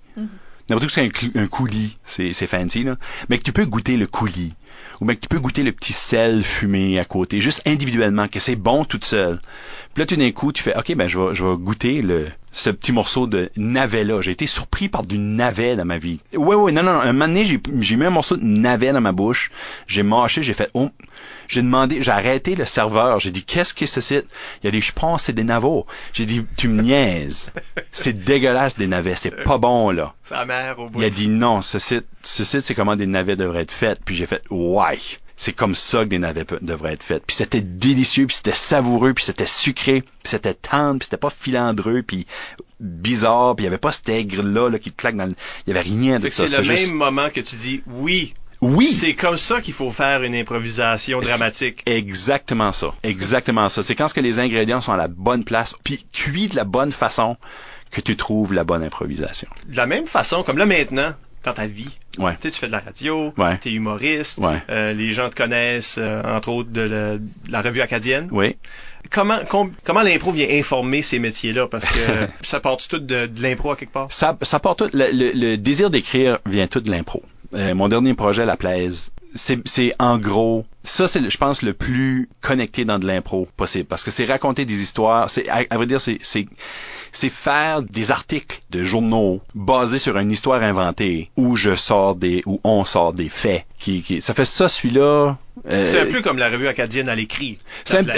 N'importe où c'est un, coulis, c'est, c'est fancy là. Mais que tu peux goûter le coulis ou bien que tu peux goûter le petit sel fumé à côté, juste individuellement, que c'est bon toute seule. Puis là, tout d'un coup, tu fais, OK, ben, je vais, je vais goûter le, ce petit morceau de navet-là. J'ai été surpris par du navet dans ma vie. Ouais, ouais, non, non, non. Un moment donné, j'ai, j'ai mis un morceau de navet dans ma bouche. J'ai mâché, j'ai fait, oh, J'ai demandé, j'ai arrêté le serveur. J'ai dit, qu'est-ce que c'est site? Il a dit, je pense c'est des navets. J'ai dit, tu me niaises. c'est dégueulasse des navets. C'est pas bon, là. Sa mère au bout. Il a dit, non, ce site, ce site, c'est comment des navets devraient être faits. Puis j'ai fait, ouais. C'est comme ça que des navets devraient être faits. Puis c'était délicieux, puis c'était savoureux, puis c'était sucré, puis c'était tendre, puis c'était pas filandreux, puis bizarre, puis il y avait pas cet aigre-là là, qui te claque dans le... Il y avait rien de ça. c'est le même juste- moment que tu dis oui. Oui, C'est comme ça qu'il faut faire une improvisation dramatique. Exactement ça. Exactement ça. C'est quand ce que les ingrédients sont à la bonne place, puis cuits de la bonne façon, que tu trouves la bonne improvisation. De la même façon, comme là maintenant, dans ta vie. Ouais. Tu sais, tu fais de la radio, Ouais. tu es humoriste, Ouais. euh, les gens te connaissent, euh, entre autres, de, la- de la revue acadienne. Oui. Comment, com- comment l'impro vient informer ces métiers-là? Parce que ça part tout de, de l'impro à quelque part? Ça, ça part tout, le, le- le désir d'écrire vient tout de l'impro. Euh, mon dernier projet, La Plaise, c'est, c'est en gros, ça c'est, je pense, le plus connecté dans de l'impro possible, parce que c'est raconter des histoires, c'est, à, à vrai dire, c'est, c'est, c'est faire des articles de journaux basés sur une histoire inventée où je sors des, où on sort des faits. Qui, qui, ça fait ça, celui-là. euh, C'est un peu comme la revue acadienne à l'écrit.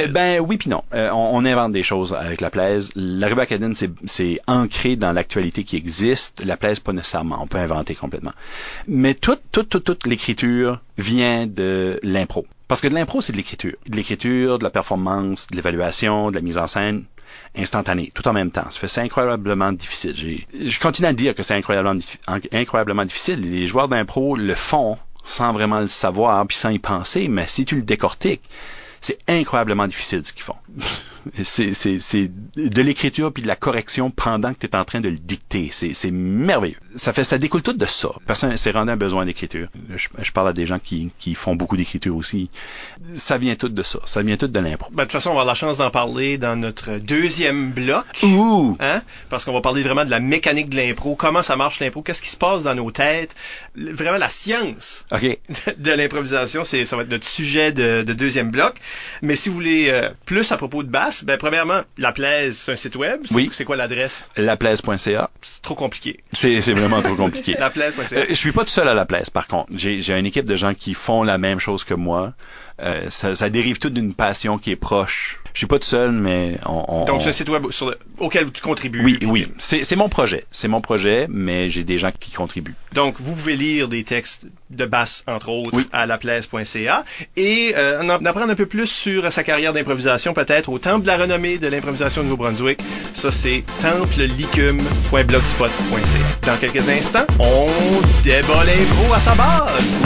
ben oui puis non. Euh, on, on invente des choses avec la plaise. La revue acadienne, c'est, c'est ancré dans l'actualité qui existe. La plaise, pas nécessairement. On peut inventer complètement. Mais toute, toute, toute, toute l'écriture vient de l'impro. Parce que de l'impro, c'est de l'écriture. De l'écriture, de la performance, de l'évaluation, de la mise en scène instantanée, tout en même temps. C'est incroyablement difficile. Je continue à dire que c'est incroyablement, incroyablement difficile. Les joueurs d'impro le font sans vraiment le savoir puis sans y penser, mais si tu le décortiques, c'est incroyablement difficile ce qu'ils font. c'est, c'est, c'est de l'écriture puis de la correction pendant que tu es en train de le dicter. C'est, c'est merveilleux. Ça fait, ça découle tout de ça. Personne s'est rendu un besoin d'écriture. Je, je parle à des gens qui, qui font beaucoup d'écriture aussi. Ça vient tout de ça. Ça vient tout de l'impro. Ben, de toute façon, on va avoir la chance d'en parler dans notre deuxième bloc. Ouh! Hein? Parce qu'on va parler vraiment de la mécanique de l'impro, comment ça marche l'impro, qu'est-ce qui se passe dans nos têtes, vraiment la science de l'improvisation, c'est ça va être notre sujet de, de deuxième bloc. Mais si vous voulez euh, plus à propos de basse, ben premièrement, la plaise, c'est un site web. C'est- Oui. C'est quoi l'adresse? Laplaise.ca. C'est trop compliqué. C'est, c'est vraiment trop compliqué. Laplaise.ca. Euh, je suis pas tout seul à la place, par contre. J'ai, j'ai une équipe de gens qui font la même chose que moi. Euh, ça, ça dérive tout d'une passion qui est proche. Je suis pas tout seul, mais on. on- Donc un site web sur le- auquel tu contribues. Oui, oui. C'est, c'est mon projet. C'est mon projet, mais j'ai des gens qui contribuent. Donc, vous pouvez lire des textes de basse, entre autres, Oui. à laplace.ca et euh, en en apprendre un peu plus sur sa carrière d'improvisation, peut-être au Temple de la renommée de l'improvisation de Nouveau-Brunswick. Ça, c'est templelicum.blogspot.ca. Dans quelques instants, on débat l'impro à sa base.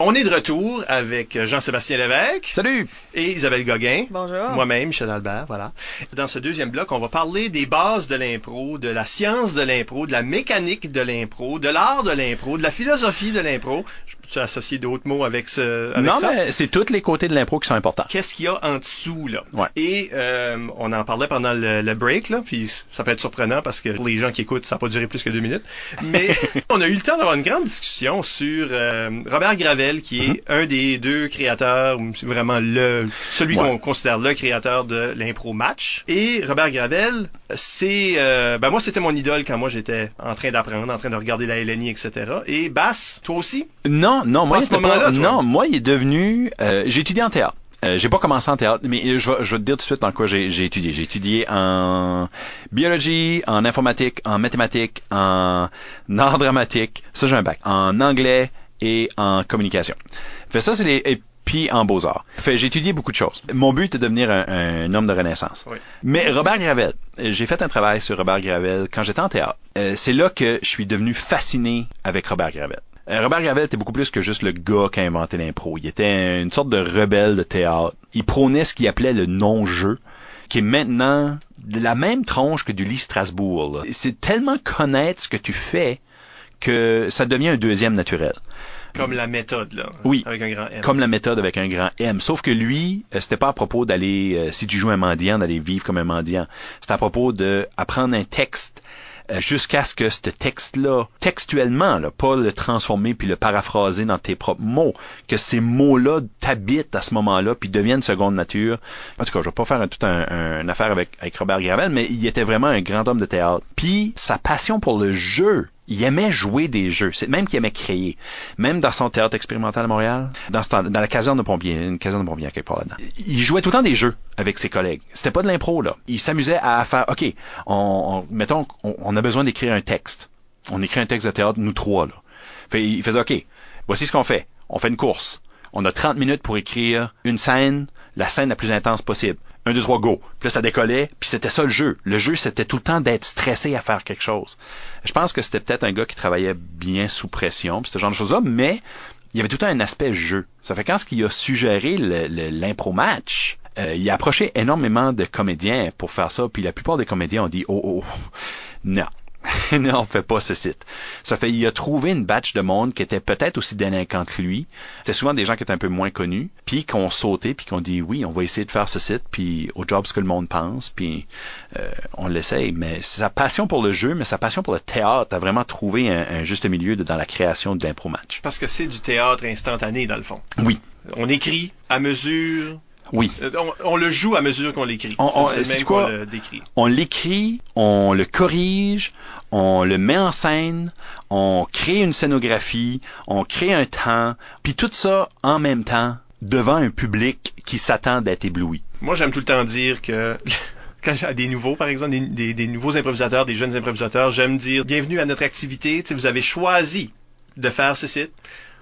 On est de retour avec Jean-Sébastien Lévesque Salut! et Isabelle Gauguin. Bonjour. Moi-même, Michel Albert, voilà. Dans ce deuxième bloc, on va parler des bases de l'impro, de la science de l'impro, de la mécanique de l'impro, de l'art de l'impro, de la philosophie de l'impro. Peux associer d'autres mots avec ce, avec non, ça. mais c'est tous les côtés de l'impro qui sont importants. Qu'est-ce qu'il y a en dessous, là? Ouais. Et euh, on en parlait pendant le, le break, là, puis ça peut être surprenant parce que pour les gens qui écoutent, ça n'a pas duré plus que deux minutes. Mais on a eu le temps d'avoir une grande discussion sur euh, Robert Gravel, qui est un des deux créateurs, vraiment le celui Ouais. qu'on considère le créateur de l'impro match. Et Robert Gravel, c'est... euh, ben moi, c'était mon idole quand moi, j'étais en train d'apprendre, en train de regarder la LNI, etc. Et Bass, toi aussi? Non, non, moi, Pas non, moi, il est devenu. euh, j'ai étudié en théâtre. Euh, j'ai pas commencé en théâtre, mais euh, je vais, je vais te dire tout de suite en quoi j'ai, étudié. J'ai étudié en biologie, en informatique, en mathématiques, en art dramatique. Ça, j'ai un bac. En anglais et en communication. Fait ça, c'est les. Et puis en beaux-arts. Fait j'ai étudié beaucoup de choses. Mon but était de devenir un, un homme de renaissance. Oui. Mais Robert Gravel, euh, j'ai fait un travail sur Robert Gravel quand j'étais en théâtre. Euh, c'est là que je suis devenu fasciné avec Robert Gravel. Euh, Robert Gravel était beaucoup plus que juste le gars qui a inventé l'impro. Il était une sorte de rebelle de théâtre. Il prônait ce qu'il appelait le non-jeu, qui est maintenant de la même tronche que du lit Strasbourg. C'est tellement connaître ce que tu fais que ça devient un deuxième naturel. Comme la méthode, là. Oui. Avec un grand M. Comme la méthode avec un grand M. Sauf que lui, euh, c'était pas à propos d'aller, euh, si tu joues un mendiant, d'aller vivre comme un mendiant. C'était à propos de apprendre un texte jusqu'à ce que ce texte-là, textuellement, là, pas le transformer puis le paraphraser dans tes propres mots, que ces mots-là t'habitent à ce moment-là puis deviennent seconde nature. En tout cas, je vais pas faire tout un, un affaire avec, avec Robert Gravel, mais il était vraiment un grand homme de théâtre. Puis sa passion pour le jeu il aimait jouer des jeux, c'est même qu'il aimait créer. Même dans son théâtre expérimental à Montréal, dans, la caserne de pompiers, une caserne de pompiers quelque part là-dedans. Il jouait tout le temps des jeux avec ses collègues. C'était pas de l'impro là. Il s'amusait à faire, ok, on, mettons, on, a besoin d'écrire un texte. On écrit un texte de théâtre nous trois là. Il faisait, ok, voici ce qu'on fait. On fait une course. On a 30 minutes pour écrire une scène, la scène la plus intense possible. Un, deux, trois, go. Puis là, ça décollait, puis c'était ça le jeu. Le jeu, c'était tout le temps d'être stressé à faire quelque chose. Je pense que c'était peut-être un gars qui travaillait bien sous pression, puis ce genre de choses-là, mais il y avait tout le temps un aspect jeu. Ça fait quand ce qu'il a suggéré l'impro match, euh, il a approché énormément de comédiens pour faire ça, puis la plupart des comédiens ont dit oh oh non, non, fait pas ce site. Ça fait, il a trouvé une batch de monde qui était peut-être aussi délinquant que lui. C'est souvent des gens qui étaient un peu moins connus, puis qui ont sauté, puis qui ont dit oui, on va essayer de faire ce site, puis au job ce que le monde pense, puis euh, on l'essaye. Mais sa passion pour le jeu, mais sa passion pour le théâtre a vraiment trouvé un, juste milieu dans la création de l'impro match. Parce que c'est du théâtre instantané dans le fond. Oui. On écrit à mesure, oui. Euh, on, le joue à mesure qu'on l'écrit. On, on, décrit. On l'écrit, on le corrige, on le met en scène, on crée une scénographie, on crée un temps, puis tout ça en même temps devant un public qui s'attend d'être ébloui. Moi, j'aime tout le temps dire que quand j'ai des nouveaux, par exemple, des, nouveaux improvisateurs, des jeunes improvisateurs, j'aime dire bienvenue à notre activité. vous avez choisi de faire ce site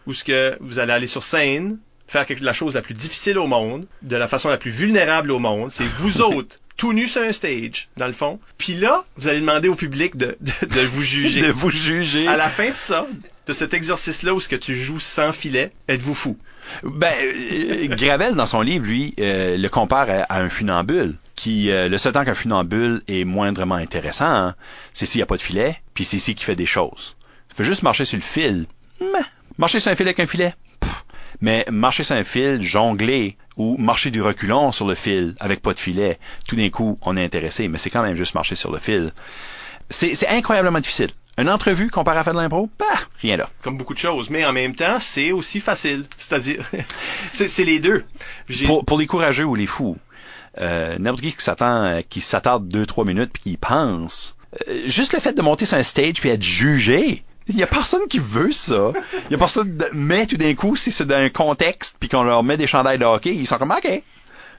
où ce que vous allez aller sur scène, faire quelque, la chose la plus difficile au monde, de la façon la plus vulnérable au monde. C'est vous autres, tout nus sur un stage, dans le fond. Puis là, vous allez demander au public de, de, vous juger. de vous juger. À la fin de ça, de cet exercice-là où ce que tu joues sans filet, êtes-vous fou? Ben, euh, Gravel, dans son livre, lui, euh, le compare à, un funambule, qui, euh, le seul temps qu'un funambule est moindrement intéressant, hein, c'est s'il n'y a pas de filet, puis c'est ici qui fait des choses. Il fait juste marcher sur le fil. marcher sur un fil avec un filet. Mais marcher sur un fil, jongler ou marcher du reculon sur le fil avec pas de filet, tout d'un coup, on est intéressé, mais c'est quand même juste marcher sur le fil. C'est incroyablement difficile. Une entrevue comparé à faire de l'impro, bah, rien là. Comme beaucoup de choses, mais en même temps, c'est aussi facile. C'est-à-dire, c'est les deux. Pour, pour, les courageux ou les fous, euh, n'importe qui qui s'attend, euh, qui s'attarde deux trois minutes puis qui pense, euh, juste le fait de monter sur un stage puis être jugé, il y a personne qui veut ça. Il y a personne. De... Mais tout d'un coup, si c'est dans un contexte puis qu'on leur met des chandails de hockey, ils sont comme ok.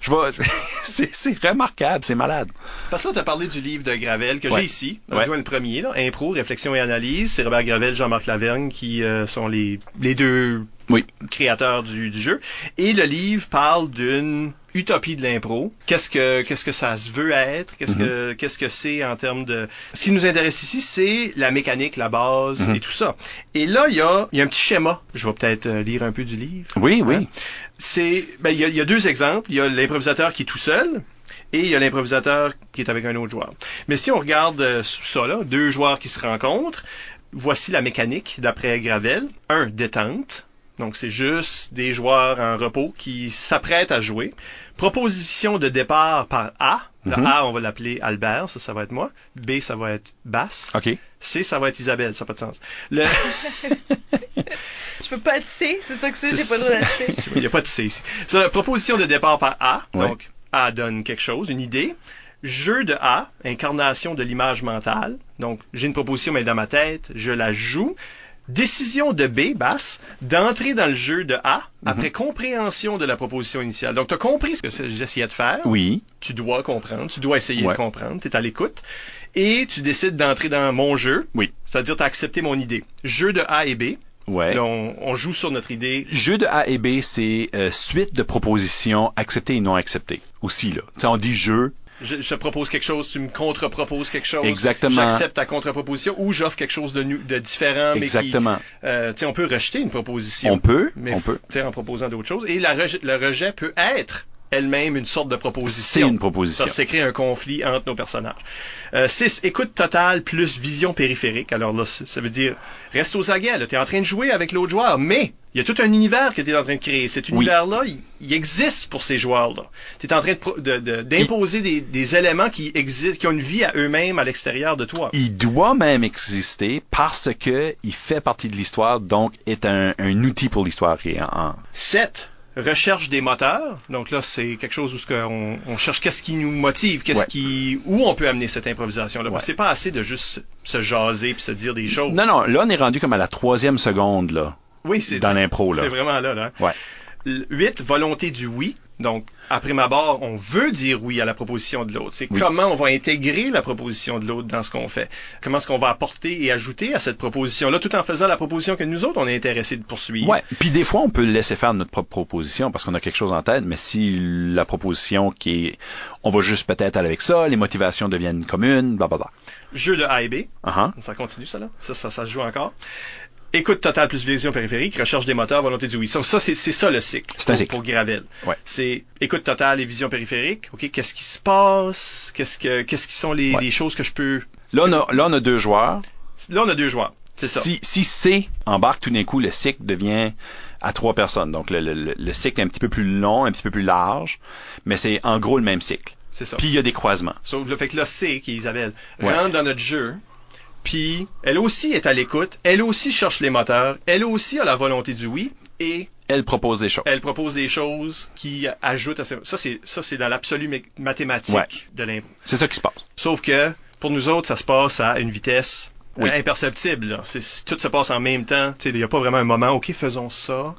Je vois, c'est remarquable, c'est malade. Parce que là, tu as parlé du livre de Gravel que j'ai ici. On ouais. le premier, là, Impro, Réflexion et Analyse. C'est Robert Gravel, Jean-Marc Lavergne qui euh, sont les, les deux oui. créateur du, du, jeu. Et le livre parle d'une utopie de l'impro. Qu'est-ce que qu'est-ce que ça se veut être? Qu'est-ce que mm-hmm. qu'est-ce que c'est en termes de Ce qui nous intéresse ici, c'est la mécanique, la base mm-hmm. et tout ça. Et là, il y a, y a un petit schéma. Je vais peut-être euh, lire un peu du livre. Oui, oui. Hein? C'est ben il y a, y a deux exemples. Il y a l'improvisateur qui est tout seul. Et il y a l'improvisateur qui est avec un autre joueur. Mais si on regarde euh, ça là, deux joueurs qui se rencontrent, voici la mécanique d'après Gravel. Un, détente. Donc, c'est juste des joueurs en repos qui s'apprêtent à jouer. Proposition de départ par A. Le mhm. A, on va l'appeler Albert, ça, ça va être moi. B, ça va être Basse. OK. C, ça va être Isabelle, ça n'a pas de sens. Le... Je peux pas être C, c'est ça que c'est, j'ai pas le droit d'être C. Il n'y a pas de C ici. la proposition de départ par A. Donc, A donne quelque chose, une idée. Jeu de A, incarnation de l'image mentale. Donc, j'ai une proposition, mais dans ma tête, je la joue. Décision de B, basse, d'entrer dans le jeu de A après mhm. compréhension de la proposition initiale. Donc, tu as compris ce que j'essayais de faire. Oui. Tu dois comprendre, tu dois essayer de comprendre, tu es à l'écoute. Et tu décides d'entrer dans mon jeu. Oui. C'est-à-dire, tu as accepté mon idée. Jeu de A et B. Ouais. on, joue sur notre idée. Jeu de A et B, c'est euh, suite de propositions acceptées et non acceptées. Aussi, là. sais, on dit jeu, je, te propose quelque chose, tu me contre-proposes quelque chose. Exactement. J'accepte ta contre-proposition ou j'offre quelque chose de, de différent. Exactement. Mais euh, on peut rejeter une proposition. On peut. Mais on peut. En proposant d'autres choses. Et la le rejet peut être elle-même une sorte de proposition. C'est une proposition. Ça, c'est un conflit entre nos personnages. 6. Euh, écoute totale plus vision périphérique. Alors là, ça veut dire, reste aux aguets. Tu es en train de jouer avec l'autre joueur, mais Il y a tout un univers que tu es en train de créer. Cet Oui. univers-là, il, il existe pour ces joueurs-là. Tu es en train de- de- d'imposer des, des éléments qui existent, qui ont une vie à eux-mêmes à l'extérieur de toi. Il doit même exister parce que il fait partie de l'histoire, donc est un, un outil pour l'histoire. qui est en- en- 7. Recherche des moteurs. Donc là, c'est quelque chose où ce on, cherche qu'est-ce qui nous motive, qu'est-ce Ouais. qui, où on peut amener cette improvisation-là. Ouais. c'est pas assez de juste se jaser puis se dire des choses. Non, non, là, on est rendu comme à la troisième seconde, là, Oui, c'est dans l'impro, là. C'est vraiment là, là. Ouais. 8. Volonté du oui. Donc, après ma barre, on veut dire oui à la proposition de l'autre. C'est Oui. comment on va intégrer la proposition de l'autre dans ce qu'on fait. Comment est-ce qu'on va apporter et ajouter à cette proposition-là, tout en faisant la proposition que nous autres, on est intéressés de poursuivre. Ouais. Puis des fois, on peut laisser faire notre propre proposition parce qu'on a quelque chose en tête, mais si la proposition qui est, on va juste peut-être aller avec ça, les motivations deviennent communes, bla bla bla. Jeu de A et B. Uh-huh. Ça continue, ça, là? Ça, ça, ça se joue encore. Écoute totale plus vision périphérique, recherche des moteurs, volonté du oui. Ça, ça, c'est c'est ça le cycle. C'est un pour- cycle. Pour Gravel. Ouais. C'est écoute totale et vision périphérique. OK, qu'est-ce qui se passe? Qu'est-ce que, qu'est-ce qui sont les, Ouais. les choses que je peux... Là, on a, là, on a deux joueurs. Là, on a deux joueurs. C'est ça. Si, si C embarque, tout d'un coup, le cycle devient à trois personnes. Donc, le, le, le- le cycle est un petit peu plus long, un petit peu plus large, mais c'est en gros le même cycle. C'est ça. Puis, il y a des croisements. Sauf le fait que là, C, qui est Isabelle, Ouais. rentre dans notre jeu, puis elle aussi est à l'écoute, elle aussi cherche les moteurs, elle aussi a la volonté du oui, et Elle propose des choses. elle propose des choses qui ajoutent à ça. Ça, c'est, ça, c'est dans l'absolu mathématique Ouais. de l'impro. C'est ça qui se passe. Sauf que, pour nous autres, ça se passe à une vitesse Oui. euh, imperceptible. C'est- tout se passe en même temps. Il n'y a pas vraiment un moment, OK, faisons ça.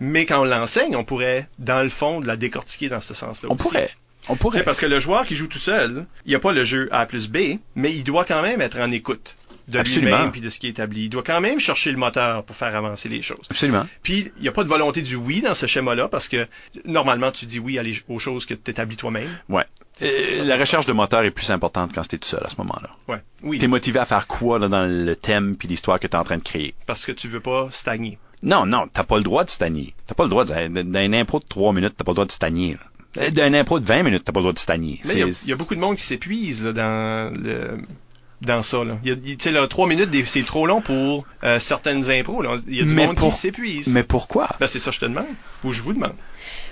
Mais quand on l'enseigne, on pourrait, dans le fond, la décortiquer dans ce sens-là On aussi. pourrait. On Tu pourrait. parce que le joueur qui joue tout seul, il n'y a pas le jeu A plus B, mais il doit quand même être en écoute de lui-même puis de ce qui est établi. Il doit quand même chercher le moteur pour faire avancer les choses. Absolument. Puis, il n'y a pas de volonté du oui dans ce schéma-là, parce que normalement, tu dis oui à les- aux choses que tu établis toi-même. Ouais. C'est Euh, la recherche de moteur est plus importante quand tu es tout seul à ce moment-là. Ouais. Oui, T'es motivé à faire quoi là, dans le thème puis l'histoire que tu es en train de créer? parce que tu veux pas stagner. Non, non, t'as pas le droit de stagner. T'as pas le droit de, d'un impro de 3 minutes, t'as pas le droit de stagner. là. Euh, D'un impro de 20 minutes, t'as pas le droit de stagner. Mais il y a- y, beaucoup de monde qui s'épuise là, dans le dans ça. Là. Il y a- là, trois minutes, des- c'est trop long pour euh, certaines impros. Là. Il y a du Mais monde pour- qui s'épuise. Mais pourquoi? Ben, c'est ça que je te demande. Ou je vous demande.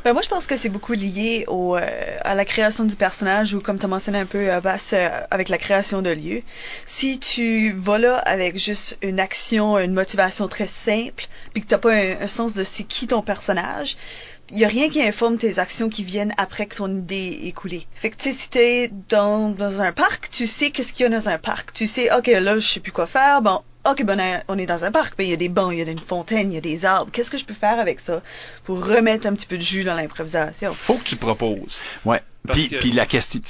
Ben moi, je pense que c'est beaucoup lié au, euh, à la création du personnage ou, comme tu as mentionné un peu, euh, Bass, euh, avec la création de lieu. Si tu vas là avec juste une action, une motivation très simple, puis que tu pas un, un sens de c'est qui ton personnage, y a rien qui informe tes actions qui viennent après que ton idée est coulée. Fait que tu sais, si t'es dans, dans un parc, tu sais qu'est-ce qu'il y a dans un parc. Tu sais, ok, là, je sais plus quoi faire. Bon, ok, ben on est dans un parc, ben il y a des bancs, il y a une fontaine, il y a des arbres. Qu'est-ce que je peux faire avec ça pour remettre un petit peu de jus dans l'improvisation? Faut que tu proposes. Ouais. Puis, que- puis la question,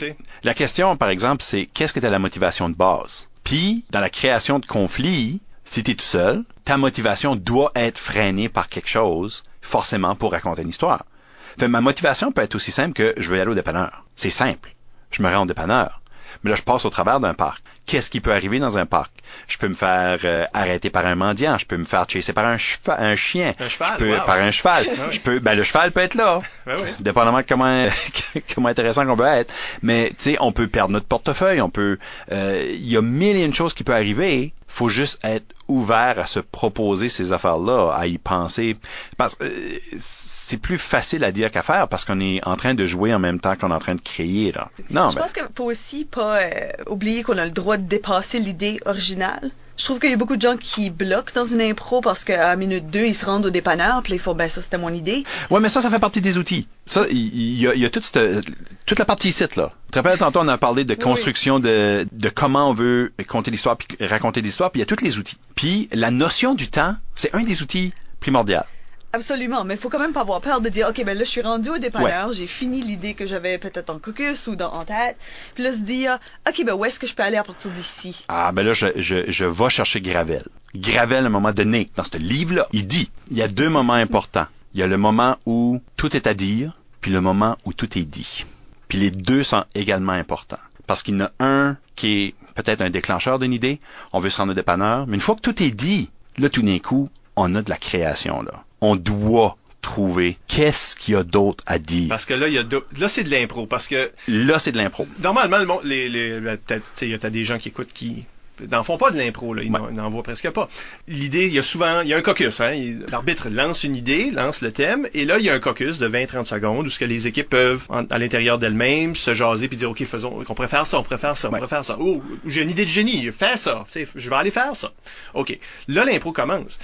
la question, par exemple, c'est qu'est-ce que t'as la motivation de base? Puis, dans la création de conflits, si t'es tout seul, ta motivation doit être freinée par quelque chose, forcément, pour raconter une histoire. Fait, ma motivation peut être aussi simple que je veux aller au dépanneur. C'est simple. Je me rends au dépanneur. Mais là, je passe au travers d'un parc. Qu'est-ce qui peut arriver dans un parc? Je peux me faire euh, arrêter par un mendiant. Je peux me faire chasser par un, cheval, un chien. Un cheval, Je peux, wow. Par un cheval. Ah oui. Je peux, ben, le cheval peut être là. ben oui. Dépendamment de comment, comment intéressant qu'on veut être. Mais, tu sais, on peut perdre notre portefeuille, on peut, euh, il y a mille et une choses qui peuvent arriver. Faut juste être ouvert à se proposer ces affaires-là, à y penser. Parce euh, c'est plus facile à dire qu'à faire parce qu'on est en train de jouer en même temps qu'on est en train de créer, là. Non, Je ben, pense qu'il faut aussi pas euh, oublier qu'on a le droit de dépasser l'idée originale. Je trouve qu'il y a beaucoup de gens qui bloquent dans une impro parce qu'à minute 2, ils se rendent au dépanneur, puis ils font, ben ça, c'était mon idée. Ouais, mais ça, ça fait partie des outils. Ça, il y, a, il y a toute, cette- toute la partie ici, là. Tu te rappelles, tantôt, on a parlé de Oui, construction de, de comment on veut conter l'histoire, puis raconter l'histoire, puis il y a tous les outils. Puis la notion du temps, c'est un des outils primordiaux. Absolument, mais il faut quand même pas avoir peur de dire, OK, ben là, je suis rendu au dépanneur, j'ai fini l'idée que j'avais peut-être en caucus ou dans, en tête, puis là, se dire, OK, ben où est-ce que je peux aller à partir d'ici? Ah, ben là, je, je, je vais chercher Gravel. Gravel, à un moment donné, dans ce livre-là, il dit, il y a deux moments importants. Il y a le moment où tout est à dire, puis le moment où tout est dit. Puis les deux sont également importants. Parce qu'il y en a un qui est peut-être un déclencheur d'une idée, on veut se rendre au dépanneur, mais une fois que tout est dit, là, tout d'un coup, on a de la création, là. On doit trouver qu'est-ce qu'il y a d'autre à dire. Parce que là, il y a de- là c'est de l'impro. Parce que Là, c'est de l'impro. normalement, le monde, les, les, ben, il y a des gens qui écoutent qui n'en font pas de l'impro, là. Ils Ouais. n'en- voient presque pas. L'idée, il y a souvent, il y a un caucus, hein. L'arbitre lance une idée, lance le thème, et là, il y a un caucus de 20-30 secondes où ce que les équipes peuvent, en- à l'intérieur d'elles-mêmes, se jaser puis dire, OK, faisons, on préfère ça, on préfère ça, on Ouais. préfère ça. Oh, j'ai une idée de génie, fais ça. Je vais aller faire ça. OK. Là, l'impro commence.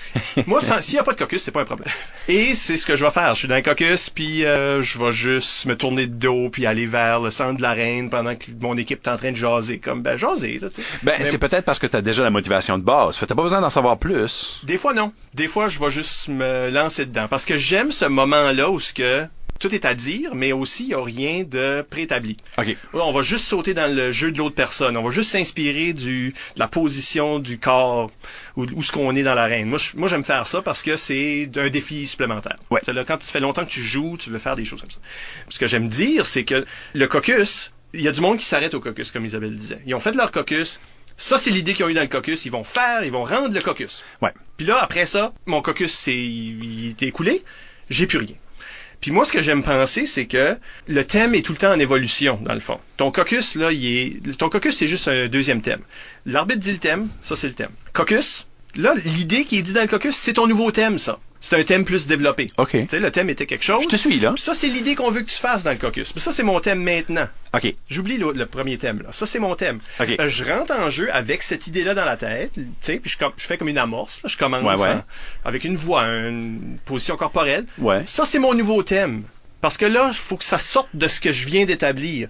Moi, s'il n'y a pas de caucus, c'est pas un problème. Et c'est ce que je vais faire. Je suis dans le caucus, puis euh, je vais juste me tourner de dos, puis aller vers le centre de l'arène pendant que mon équipe est en train de jaser. Comme, ben, jaser, là, tu sais. Ben, Mais c'est peut-être parce que tu as déjà la motivation de base. Fait que t'as pas besoin d'en savoir plus. Des fois, non. Des fois, je vais juste me lancer dedans. Parce que j'aime ce moment-là où ce que tout est à dire, mais aussi, il n'y a rien de préétabli. OK. On va juste sauter dans le jeu de l'autre personne. On va juste s'inspirer du, de la position du corps ou où ce qu'on est dans l'arène. Moi, moi, j'aime faire ça parce que c'est un défi supplémentaire. Ouais. C'est là, quand tu fais longtemps que tu joues, tu veux faire des choses comme ça. Ce que j'aime dire, c'est que le caucus, il y a du monde qui s'arrête au caucus, comme Isabelle disait. Ils ont fait leur caucus. Ça, c'est l'idée qu'ils ont eu dans le caucus. Ils vont faire, ils vont rendre le caucus. Ouais. Puis là, après ça, mon caucus, c'est, il est écoulé. J'ai plus rien. Puis moi, ce que j'aime penser, c'est que le thème est tout le temps en évolution, dans le fond. Ton caucus, là, il est, ton caucus, c'est juste un deuxième thème. L'arbitre dit le thème, ça, c'est le thème. Caucus, là, l'idée qui est dit dans le caucus, c'est ton nouveau thème, ça. C'est un thème plus développé. OK. Tu sais, le thème était quelque chose. Je te suis, là. Puis ça, c'est l'idée qu'on veut que tu fasses dans le caucus. Mais ça, c'est mon thème maintenant. OK. J'oublie le, le premier thème, là. Ça, c'est mon thème. OK. Euh, je rentre en jeu avec cette idée-là dans la tête, tu sais, puis je, fais comme une amorce, là. je commence Ouais, ouais. en- avec une voix, une position corporelle. Ouais. Ça, c'est mon nouveau thème. Parce que là, il faut que ça sorte de ce que je viens d'établir.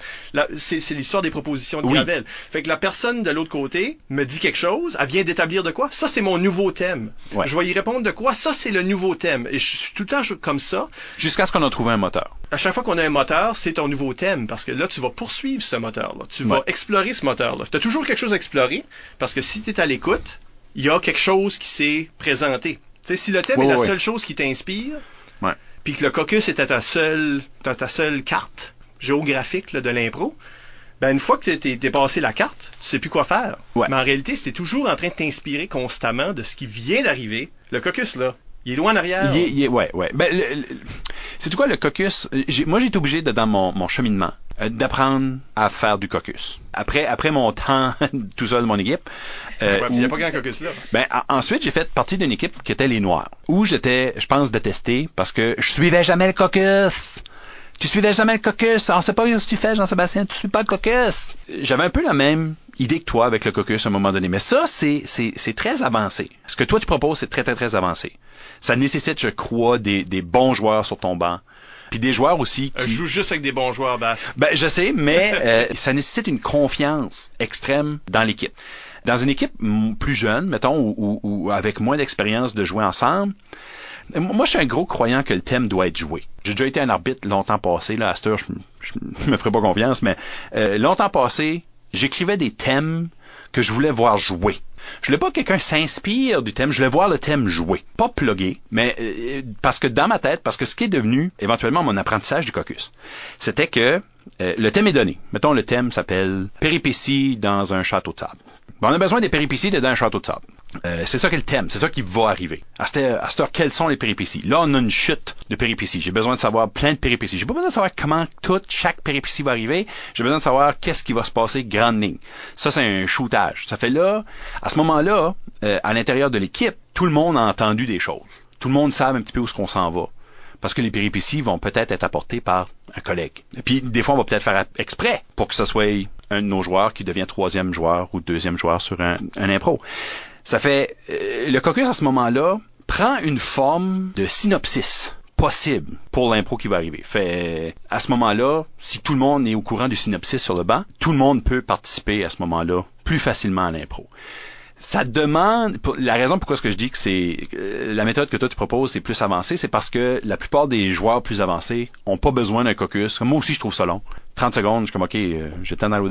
C'est l'histoire des propositions de Oui. Gravel. Fait que la personne de l'autre côté me dit quelque chose, elle vient d'établir de quoi? Ça, c'est mon nouveau thème. Ouais. Je vais y répondre de quoi? Ça, c'est le nouveau thème. Et je suis tout le temps comme ça. Jusqu'à ce qu'on a trouvé un moteur. À chaque fois qu'on a un moteur, c'est ton nouveau thème, parce que là, tu vas poursuivre ce moteur-là. Tu vas explorer ce moteur-là. Tu as toujours quelque chose à explorer, parce que si tu es à l'écoute, il y a quelque chose qui s'est présenté. Tu sais, si le thème Ouais, est la seule chose qui t'inspire. Puis que le caucus était ta seule, ta, ta seule carte géographique là, de l'impro, ben une fois que tu t'es dépassé la carte, tu sais plus quoi faire. Ouais. Mais en réalité, t'es toujours en train de t'inspirer constamment de ce qui vient d'arriver, le caucus, là, il est loin en arrière. Il est- il est- ouais, ouais. Ben, c'est tout quoi le caucus? J'ai- Moi, j'ai été obligé, de, dans mon, mon cheminement, euh, d'apprendre à faire du caucus. Après, après mon temps tout seul mon équipe. Euh, il n'y a pas grand caucus là. ben, en- ensuite, j'ai fait partie d'une équipe qui était les Noirs, où j'étais, je pense, détesté parce que je suivais jamais le caucus. Tu suivais jamais le caucus. On sait pas ce que tu fais, Jean-Sébastien. Tu suis pas le caucus. J'avais un peu la même idée que toi avec le caucus à un moment donné. Mais ça, c'est, c'est, c'est très avancé. Ce que toi, tu proposes, c'est très, très, très avancé. Ça nécessite, je crois, des, des bons joueurs sur ton banc. Puis des joueurs aussi Euh, qui... Je joue juste avec des bons joueurs basses. Ben, je sais, mais euh, ça nécessite une confiance extrême dans l'équipe. Dans une équipe plus jeune, mettons, ou, ou- ou avec moins d'expérience de jouer ensemble, moi, je suis un gros croyant que le thème doit être joué. J'ai déjà été un arbitre longtemps passé, là, à cette heure, je, je me ferai pas confiance, mais euh, longtemps passé, j'écrivais des thèmes que je voulais voir jouer. Je voulais pas que quelqu'un s'inspire du thème, je voulais voir le thème jouer. Pas plugué, mais euh, parce que dans ma tête, parce que ce qui est devenu éventuellement mon apprentissage du caucus, c'était que euh, le thème est donné. Mettons, le thème s'appelle Péripéties dans un château de sable. Ben, on a besoin des péripéties dans un château de sable. Euh, c'est ça qui est le thème, c'est ça qui va arriver. À cette, à heure, quelles sont les péripéties? Là, on a une chute de péripéties. J'ai besoin de savoir plein de péripéties. J'ai pas besoin de savoir comment toute, chaque péripétie va arriver. J'ai besoin de savoir qu'est-ce qui va se passer grande ligne. Ça, c'est un shootage. Ça fait là, à ce moment-là, euh, à l'intérieur de l'équipe, tout le monde a entendu des choses. Tout le monde sait un petit peu où ce qu'on s'en va. Parce que les péripéties vont peut-être être apportées par un collègue. Et puis, des fois, on va peut-être faire exprès pour que ce soit un de nos joueurs qui devient troisième joueur ou deuxième joueur sur un, impro. Ça fait, euh, le caucus à ce moment-là prend une forme de synopsis possible pour l'impro qui va arriver. Fait, à ce moment-là, si tout le monde est au courant du synopsis sur le banc, tout le monde peut participer à ce moment-là plus facilement à l'impro ça demande la raison pourquoi est-ce que je dis que c'est la méthode que toi tu proposes c'est plus avancé c'est parce que la plupart des joueurs plus avancés ont pas besoin d'un caucus. Moi aussi je trouve ça long. 30 secondes je suis comme ok euh, j'ai le temps d'aller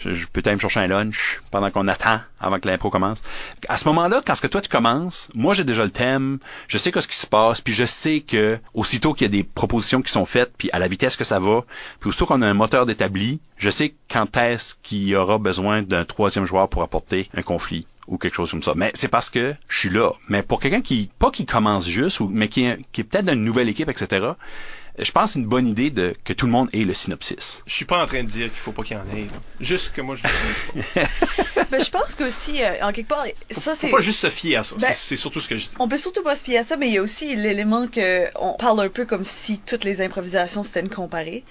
je, peux peut-être me chercher un lunch pendant qu'on attend avant que l'impro commence. À ce moment-là quand ce que toi tu commences moi j'ai déjà le thème je sais ce qui se passe puis je sais que aussitôt qu'il y a des propositions qui sont faites puis à la vitesse que ça va puis aussitôt qu'on a un moteur d'établi je sais quand est-ce qu'il y aura besoin d'un troisième joueur pour apporter un conflit ou quelque chose comme ça. Mais c'est parce que je suis là. Mais pour quelqu'un qui, pas qui commence juste, ou, mais qui est, qui est peut-être dans une nouvelle équipe, etc., je pense que c'est une bonne idée de que tout le monde ait le synopsis. Je suis pas en train de dire qu'il faut pas qu'il y en ait. là. Juste que moi, je ne pas. Ben, je pense qu'aussi, euh, en quelque part, ça c'est... Faut pas juste se fier à ça. Ben, C'est- c'est surtout ce que je dis. On peut surtout pas se fier à ça, mais il y a aussi l'élément que on parle un peu comme si toutes les improvisations c'était une comparée.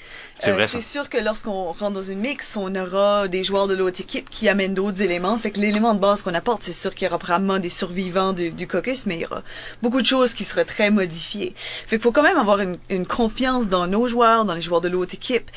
C'est. C'est sûr que lorsqu'on rentre dans une mix, on aura des joueurs de l'autre équipe qui amènent d'autres éléments. Fait que l'élément de base qu'on apporte, c'est sûr qu'il y aura probablement des survivants du, du caucus, mais il y aura beaucoup de choses qui seraient très modifiées. Fait qu'il faut quand même avoir une, une confiance dans nos joueurs, dans les joueurs de l'autre équipe,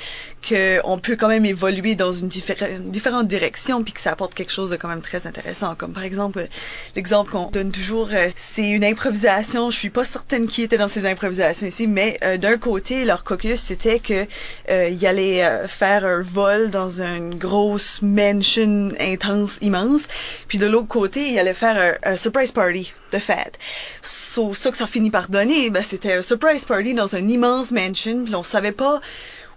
qu'on peut quand même évoluer dans une, diffé- une différente direction, puis que ça apporte quelque chose de quand même très intéressant. Comme par exemple, l'exemple qu'on donne toujours, euh, c'est une improvisation. Je suis pas certaine qui était dans ces improvisations ici, mais euh, d'un côté, leur caucus, c'était que euh, allait euh, faire un vol dans une grosse mansion intense, immense, puis de l'autre côté, il allait faire un, un surprise party de fête. So, ça que ça finit par donner, ben, c'était un surprise party dans une immense mansion, puis on savait pas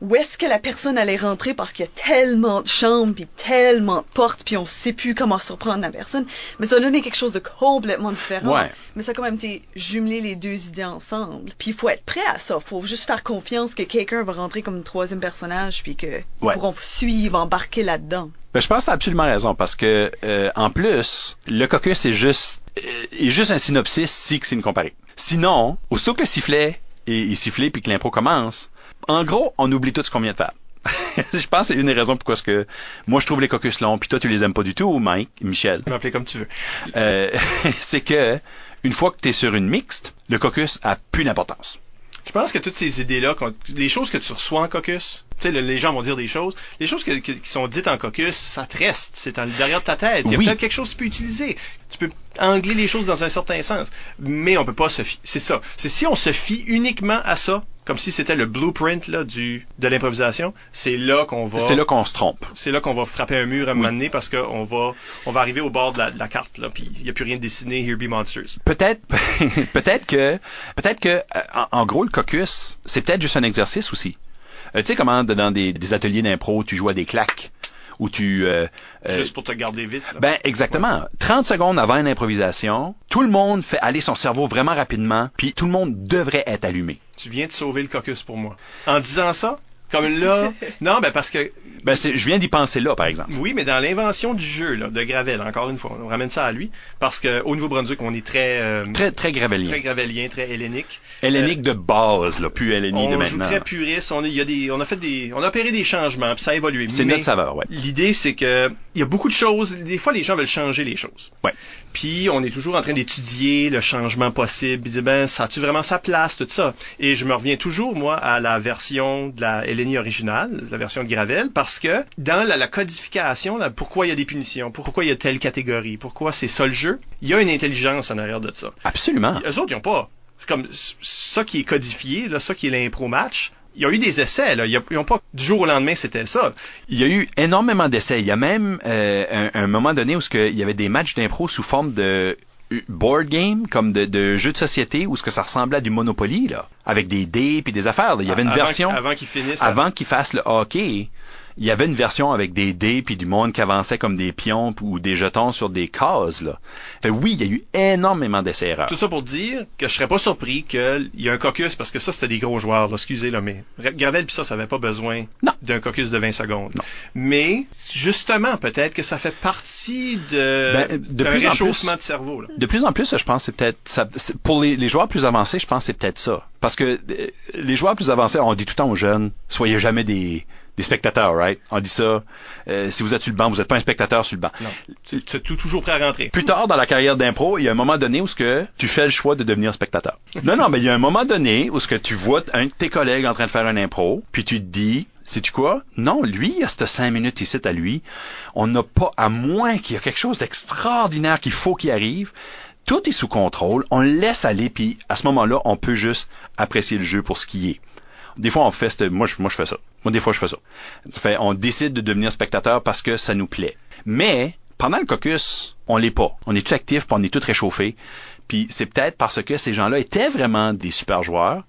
où est-ce que la personne allait rentrer? Parce qu'il y a tellement de chambres puis tellement de portes puis on sait plus comment surprendre la personne. Mais ça a donné quelque chose de complètement différent. Ouais. Mais ça a quand même été jumeler les deux idées ensemble. Puis il faut être prêt à ça. Faut juste faire confiance que quelqu'un va rentrer comme troisième personnage puis que Ouais. pourront suivre, embarquer là-dedans. Ben, je pense que tu as absolument raison parce que euh, en plus, le caucus est juste euh, est juste un synopsis si que c'est une comparée. Sinon, aussitôt que le sifflet est, est sifflé puis que l'impro commence, en gros, on oublie tout ce qu'on vient de faire. je pense que c'est une des raisons pourquoi est-ce que moi je trouve les caucus longs puis toi tu les aimes pas du tout, Mike, Michel. Tu m'appeler comme tu veux. Euh, c'est que une fois que tu es sur une mixte, le caucus a plus d'importance. Je pense que toutes ces idées-là, les choses que tu reçois en caucus, tu sais, le- les gens vont dire des choses, les choses que- que- qui sont dites en caucus, ça te reste, c'est derrière de ta tête. Il y a Oui. peut-être quelque chose que tu peux utiliser. Tu peux angler les choses dans un certain sens, mais on peut pas se fier. C'est ça. C'est si on se fie uniquement à ça, comme si c'était le blueprint là du de l'improvisation, c'est là qu'on va. C'est là qu'on se trompe. c'est là qu'on va frapper un mur à un moment donné parce qu'on va, on va arriver au bord de la, de la carte, là, puis il n'y a plus rien de dessiné, Here Be Monsters. Peut-être, peut-être que, peut-être que, euh, en, en gros, le caucus, c'est peut-être juste un exercice aussi. Euh, tu sais comment dans des, des ateliers d'impro, tu joues à des claques, tu, euh, euh, Juste pour te garder vite. là. ben exactement. 30 secondes avant une improvisation, tout le monde fait aller son cerveau vraiment rapidement, puis tout le monde devrait être allumé. Tu viens de sauver le caucus pour moi. En disant ça, comme là, non, ben parce que Ben je viens d'y penser là, par exemple. oui, mais dans l'invention du jeu là, de Gravel, encore une fois, on ramène ça à lui, parce que au Nouveau-Brunswick, on est très euh, Très, très gravelien. très gravelien, très hellénique. Hellénique de base, là, plus hellénique de On joue maintenant. très puriste. On, a- il y a des, on a fait des, on a opéré des changements, puis ça a évolué. C'est notre saveur, ouais. L'idée, c'est que il y a beaucoup de choses. Des fois, les gens veulent changer les choses. Ouais. Puis on est toujours en train d'étudier le changement possible. Puis dire, ben, ça a-tu vraiment sa place, tout ça? Et je me reviens toujours, moi, à la version de la Hélénie originale, la version de Gravel, parce que dans la, la codification, là, pourquoi il y a des punitions, pourquoi il y a telle catégorie, pourquoi c'est ça le jeu, il y a une intelligence en arrière de ça. Absolument. Eux autres, ils ont pas. Comme ça qui est codifié, là, ça qui est l'impro match. Il y a eu des essais, là. Ils a- ils ont pas du jour au lendemain, c'était ça. Il y a eu énormément d'essais. Il y a même euh, un, un moment donné où il y avait des matchs d'impro sous forme de euh, board game, comme de, de jeux de société, où ce que ça ressemblait à du Monopoly, là, avec des dés puis des affaires. là. Il y avait une Avant version qu'- avant qu'ils finissent. avant qu'ils fassent le hockey. Il y avait une version avec des dés puis du monde qui avançait comme des pions ou des jetons sur des cases là. Fait oui, il y a eu énormément d'essais erreurs. Tout ça pour dire que je serais pas surpris qu'il y ait un caucus, parce que ça, c'était des gros joueurs, là, excusez, là, mais Gravel puis ça, ça avait pas besoin d'un caucus de 20 secondes. Non. Mais, justement, peut-être que ça fait partie de, Ben, de d'un plus en réchauffement plus- de cerveau, là. De plus en plus, je pense, c'est peut-être ça- pour les, les joueurs plus avancés, je pense que c'est peut-être ça. Parce que euh, les joueurs plus avancés, on dit tout le temps aux jeunes, soyez jamais des, des spectateurs, right? On dit ça. euh, si vous êtes sur le banc, vous n'êtes pas un spectateur sur le banc. Non. Tu tu es toujours prêt à rentrer. Plus tard dans la carrière d'impro, il y a un moment donné où ce que tu fais le choix de devenir spectateur. Non, non, mais il y a un moment donné où ce que tu vois un de tes collègues en train de faire un impro, puis tu te dis, sais-tu quoi? Non, lui, il y a cette cinq minutes ici à lui. On n'a pas, à moins qu'il y ait quelque chose d'extraordinaire qu'il faut qu'il arrive, tout est sous contrôle, on le laisse aller, puis à ce moment-là, on peut juste apprécier le jeu pour ce qui est. Des fois, on fait moi, je, moi, je fais ça. Moi, des fois, je fais ça. Fait, on décide de devenir spectateur parce que ça nous plaît. Mais, pendant le caucus, on l'est pas. On est tout actif, puis on est tout réchauffé. Puis c'est peut-être parce que ces gens-là étaient vraiment des super joueurs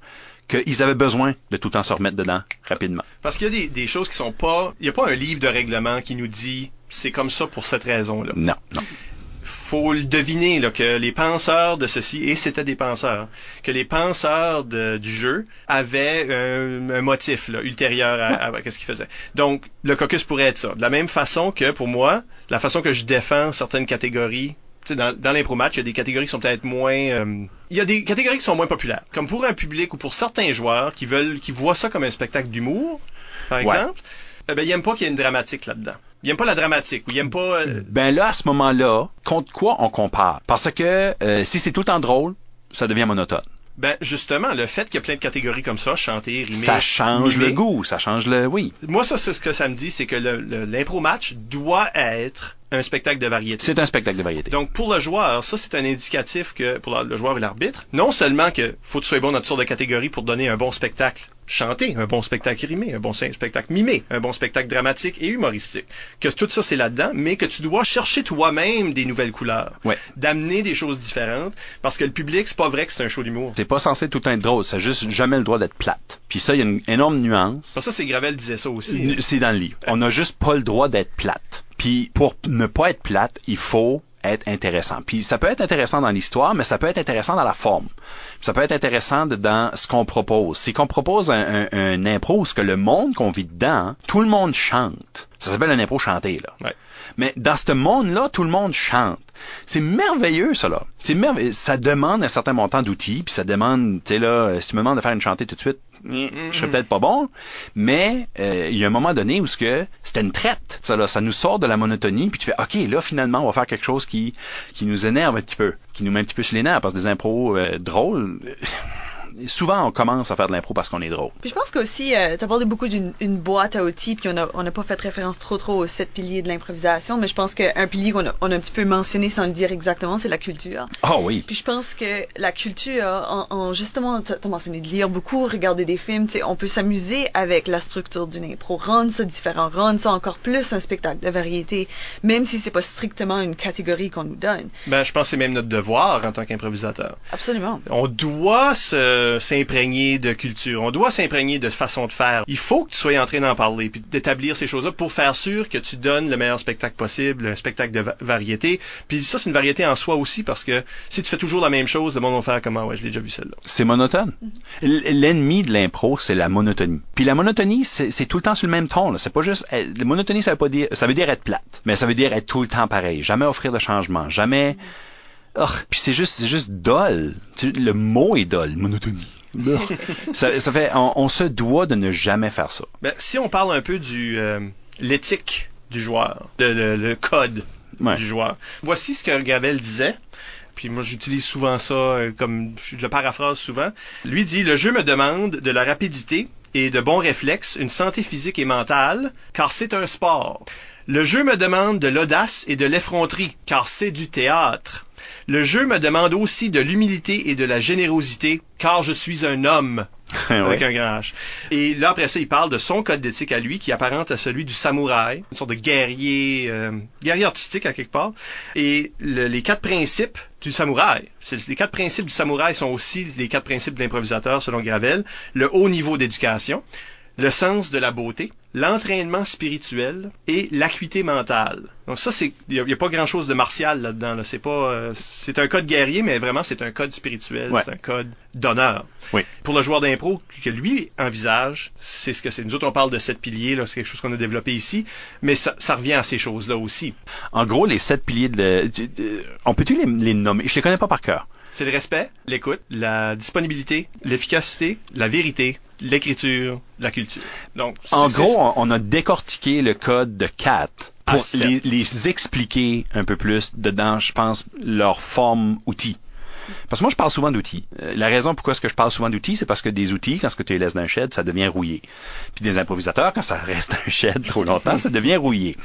qu'ils avaient besoin de tout le temps se remettre dedans rapidement. Parce qu'il y a des, des choses qui sont pas, il y a pas un livre de règlement qui nous dit c'est comme ça pour cette raison-là. Non, non. Faut le deviner là, que les penseurs de ceci, et c'était des penseurs, que les penseurs de- du jeu avaient un, un motif là, ultérieur à, à- à ce qu'ils faisaient. Donc, le caucus pourrait être ça. De la même façon que, pour moi, la façon que je défends certaines catégories, dans, dans l'impro-match, il y a des catégories qui sont peut-être moins... euh, il y a des catégories qui sont moins populaires. Comme pour un public ou pour certains joueurs qui veulent, qui voient ça comme un spectacle d'humour, par Ouais. Eh ben, ils aiment pas qu'il y ait une dramatique là-dedans. Ils aiment pas la dramatique, ou ils aiment pas... euh, Ben là, à ce moment-là, contre quoi on compare? Parce que euh, si c'est tout le temps drôle, ça devient monotone. Ben justement, le fait qu'il y a plein de catégories comme ça, chanter, rimer, ça change le goût, ça change le... Oui. Moi, ça, c'est ce que ça me dit, c'est que l'impro match doit être un spectacle de variété. C'est un spectacle de variété. Donc pour le joueur, ça c'est un indicatif que pour le joueur et l'arbitre, non seulement que faut que tu sois bon dans toutes sortes de catégories pour donner un bon spectacle chanté, un bon spectacle rimé, un bon spectacle mimé, un bon spectacle dramatique et humoristique, que tout ça c'est là-dedans, mais que tu dois chercher toi-même des nouvelles couleurs, Ouais. d'amener des choses différentes, parce que le public c'est pas vrai que c'est un show d'humour. C'est pas censé tout être drôle, ça a juste jamais le droit d'être plate. Puis ça, il y a une énorme nuance. Pour ça c'est Gravel disait ça aussi. hein. C'est dans le livre. On n'a juste pas le droit d'être plate. Puis pour ne pas être plate, il faut être intéressant. Puis ça peut être intéressant dans l'histoire, mais ça peut être intéressant dans la forme. Ça peut être intéressant dans ce qu'on propose. C'est qu'on propose un, un, un impro où ce que le monde qu'on vit dedans, tout le monde chante. Ça s'appelle un impro chanté, là. Ouais. Mais dans ce monde-là, tout le monde chante. C'est merveilleux, ça, là. C'est merveilleux. Ça demande un certain montant d'outils, puis ça demande, tu sais, là, si tu me demandes de faire une chantée tout de suite, je serais peut-être pas bon, mais euh, il y a un moment donné où ce que c'était une traite. Ça, là, ça nous sort de la monotonie, puis tu fais, OK, là, finalement, on va faire quelque chose qui, qui nous énerve un petit peu, qui nous met un petit peu sur les nerfs, parce que des impros euh, drôles, euh, souvent, on commence à faire de l'impro parce qu'on est drôle. Puis je pense qu'aussi, euh, tu as parlé beaucoup d'une une boîte à outils, puis on n'a on a pas fait référence trop trop aux sept piliers de l'improvisation, mais je pense qu'un pilier qu'on a, on a un petit peu mentionné sans le dire exactement, c'est la culture. Ah oui. Puis je pense que la culture, en, en justement, tu as mentionné de lire beaucoup, regarder des films, tu sais, on peut s'amuser avec la structure d'une impro, rendre ça différent, rendre ça encore plus un spectacle de variété, même si c'est pas strictement une catégorie qu'on nous donne. Ben je pense que c'est même notre devoir en tant qu'improvisateur. Absolument. On doit se- s'imprégner de culture, on doit s'imprégner de façon de faire. Il faut que tu sois en train d'en parler, puis d'établir ces choses-là pour faire sûr que tu donnes le meilleur spectacle possible, un spectacle de va- variété. Puis ça, c'est une variété en soi aussi, parce que si tu fais toujours la même chose, le monde va faire comment, ouais, je l'ai déjà vu celle-là. C'est monotone. L- L'ennemi de l'impro, c'est la monotonie. Puis la monotonie, c'est tout le temps sur le même ton. C'est pas juste. euh, La monotonie, ça veut pas dire. Ça veut dire être plate, mais ça veut dire être tout le temps pareil. Jamais offrir de changement. Jamais. Oh, puis c'est juste, c'est juste dol. Le mot est dol. Monotonie. ça, ça fait. On, on se doit de ne jamais faire ça. Ben, si on parle un peu du euh, l'éthique du joueur, de- le, le code Ouais. du joueur. Voici ce que Gravel disait. Puis moi, j'utilise souvent ça euh, comme je le paraphrase souvent. Lui dit le jeu me demande de la rapidité et de bons réflexes, une santé physique et mentale, car c'est un sport. Le jeu me demande de l'audace et de l'effronterie, car c'est du théâtre. Le jeu me demande aussi de l'humilité et de la générosité, car je suis un homme avec Ouais. un grand H. Et là, après ça, il parle de son code d'éthique à lui, qui apparente à celui du samouraï, une sorte de guerrier, euh, guerrier artistique à quelque part. Et le- les quatre principes du samouraï, les quatre principes du samouraï sont aussi les quatre principes de l'improvisateur, selon Gravel. Le haut niveau d'éducation, le sens de la beauté, l'entraînement spirituel et l'acuité mentale. Donc ça, c'est il n'y a, pas grand-chose de martial là-dedans. Là. C'est pas, euh, c'est un code guerrier, mais vraiment c'est un code spirituel, Ouais. c'est un code d'honneur. Oui. Pour le joueur d'impro que lui envisage, c'est ce que c'est. Nous autres, on parle de sept piliers, là, c'est quelque chose qu'on a développé ici, mais ça, ça revient à ces choses-là aussi. En gros, les sept piliers de. de- de- on peut-tu les, les nommer? Je les connais pas par cœur. C'est le respect, l'écoute, la disponibilité, l'efficacité, la vérité, l'écriture, la culture. Donc, En gros, on, a décortiqué le code de 4 À pour les, les expliquer un peu plus dedans, je pense, leur forme outil. Parce que moi, je parle souvent d'outils. Euh, la raison pourquoi est-ce que je parle souvent d'outils, c'est parce que des outils, quand ce que tu les laisses dans un shed, ça devient rouillé. Puis des improvisateurs, quand ça reste un shed trop longtemps, ça devient rouillé.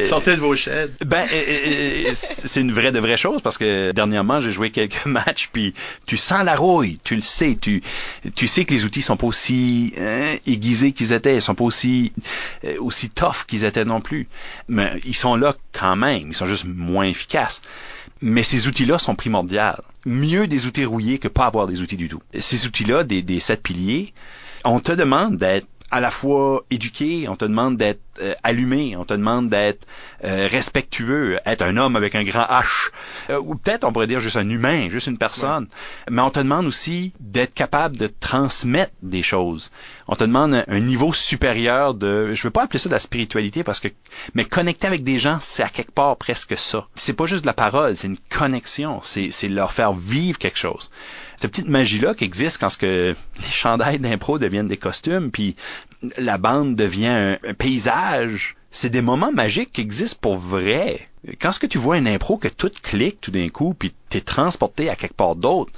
sortez de vos sheds. Ben, euh, euh, euh, c'est une vraie de vraie chose parce que dernièrement j'ai joué quelques matchs puis tu sens la rouille, tu le sais, tu tu sais que les outils sont pas aussi hein, aiguisés qu'ils étaient, ils sont pas aussi euh, aussi tough qu'ils étaient non plus, mais ils sont là quand même, ils sont juste moins efficaces. Mais ces outils-là sont primordiaux. Mieux des outils rouillés que pas avoir des outils du tout. Ces outils-là, des, des sept piliers, on te demande d'être à la fois éduqué, on te demande d'être euh, allumé, on te demande d'être euh, respectueux, être un homme avec un grand H, euh, ou peut-être on pourrait dire juste un humain, juste une personne. Mais on te demande aussi d'être capable de transmettre des choses. On te demande un, niveau supérieur de, je veux pas appeler ça de la spiritualité parce que, mais connecter avec des gens, c'est à quelque part presque ça. C'est pas juste de la parole, c'est une connexion, c'est leur faire vivre quelque chose cette petite magie-là qui existe quand ce que les chandails d'impro deviennent des costumes, puis la bande devient un, paysage. C'est des moments magiques qui existent pour vrai. Quand ce que tu vois un impro que tout clique tout d'un coup, puis t'es transporté à quelque part d'autre,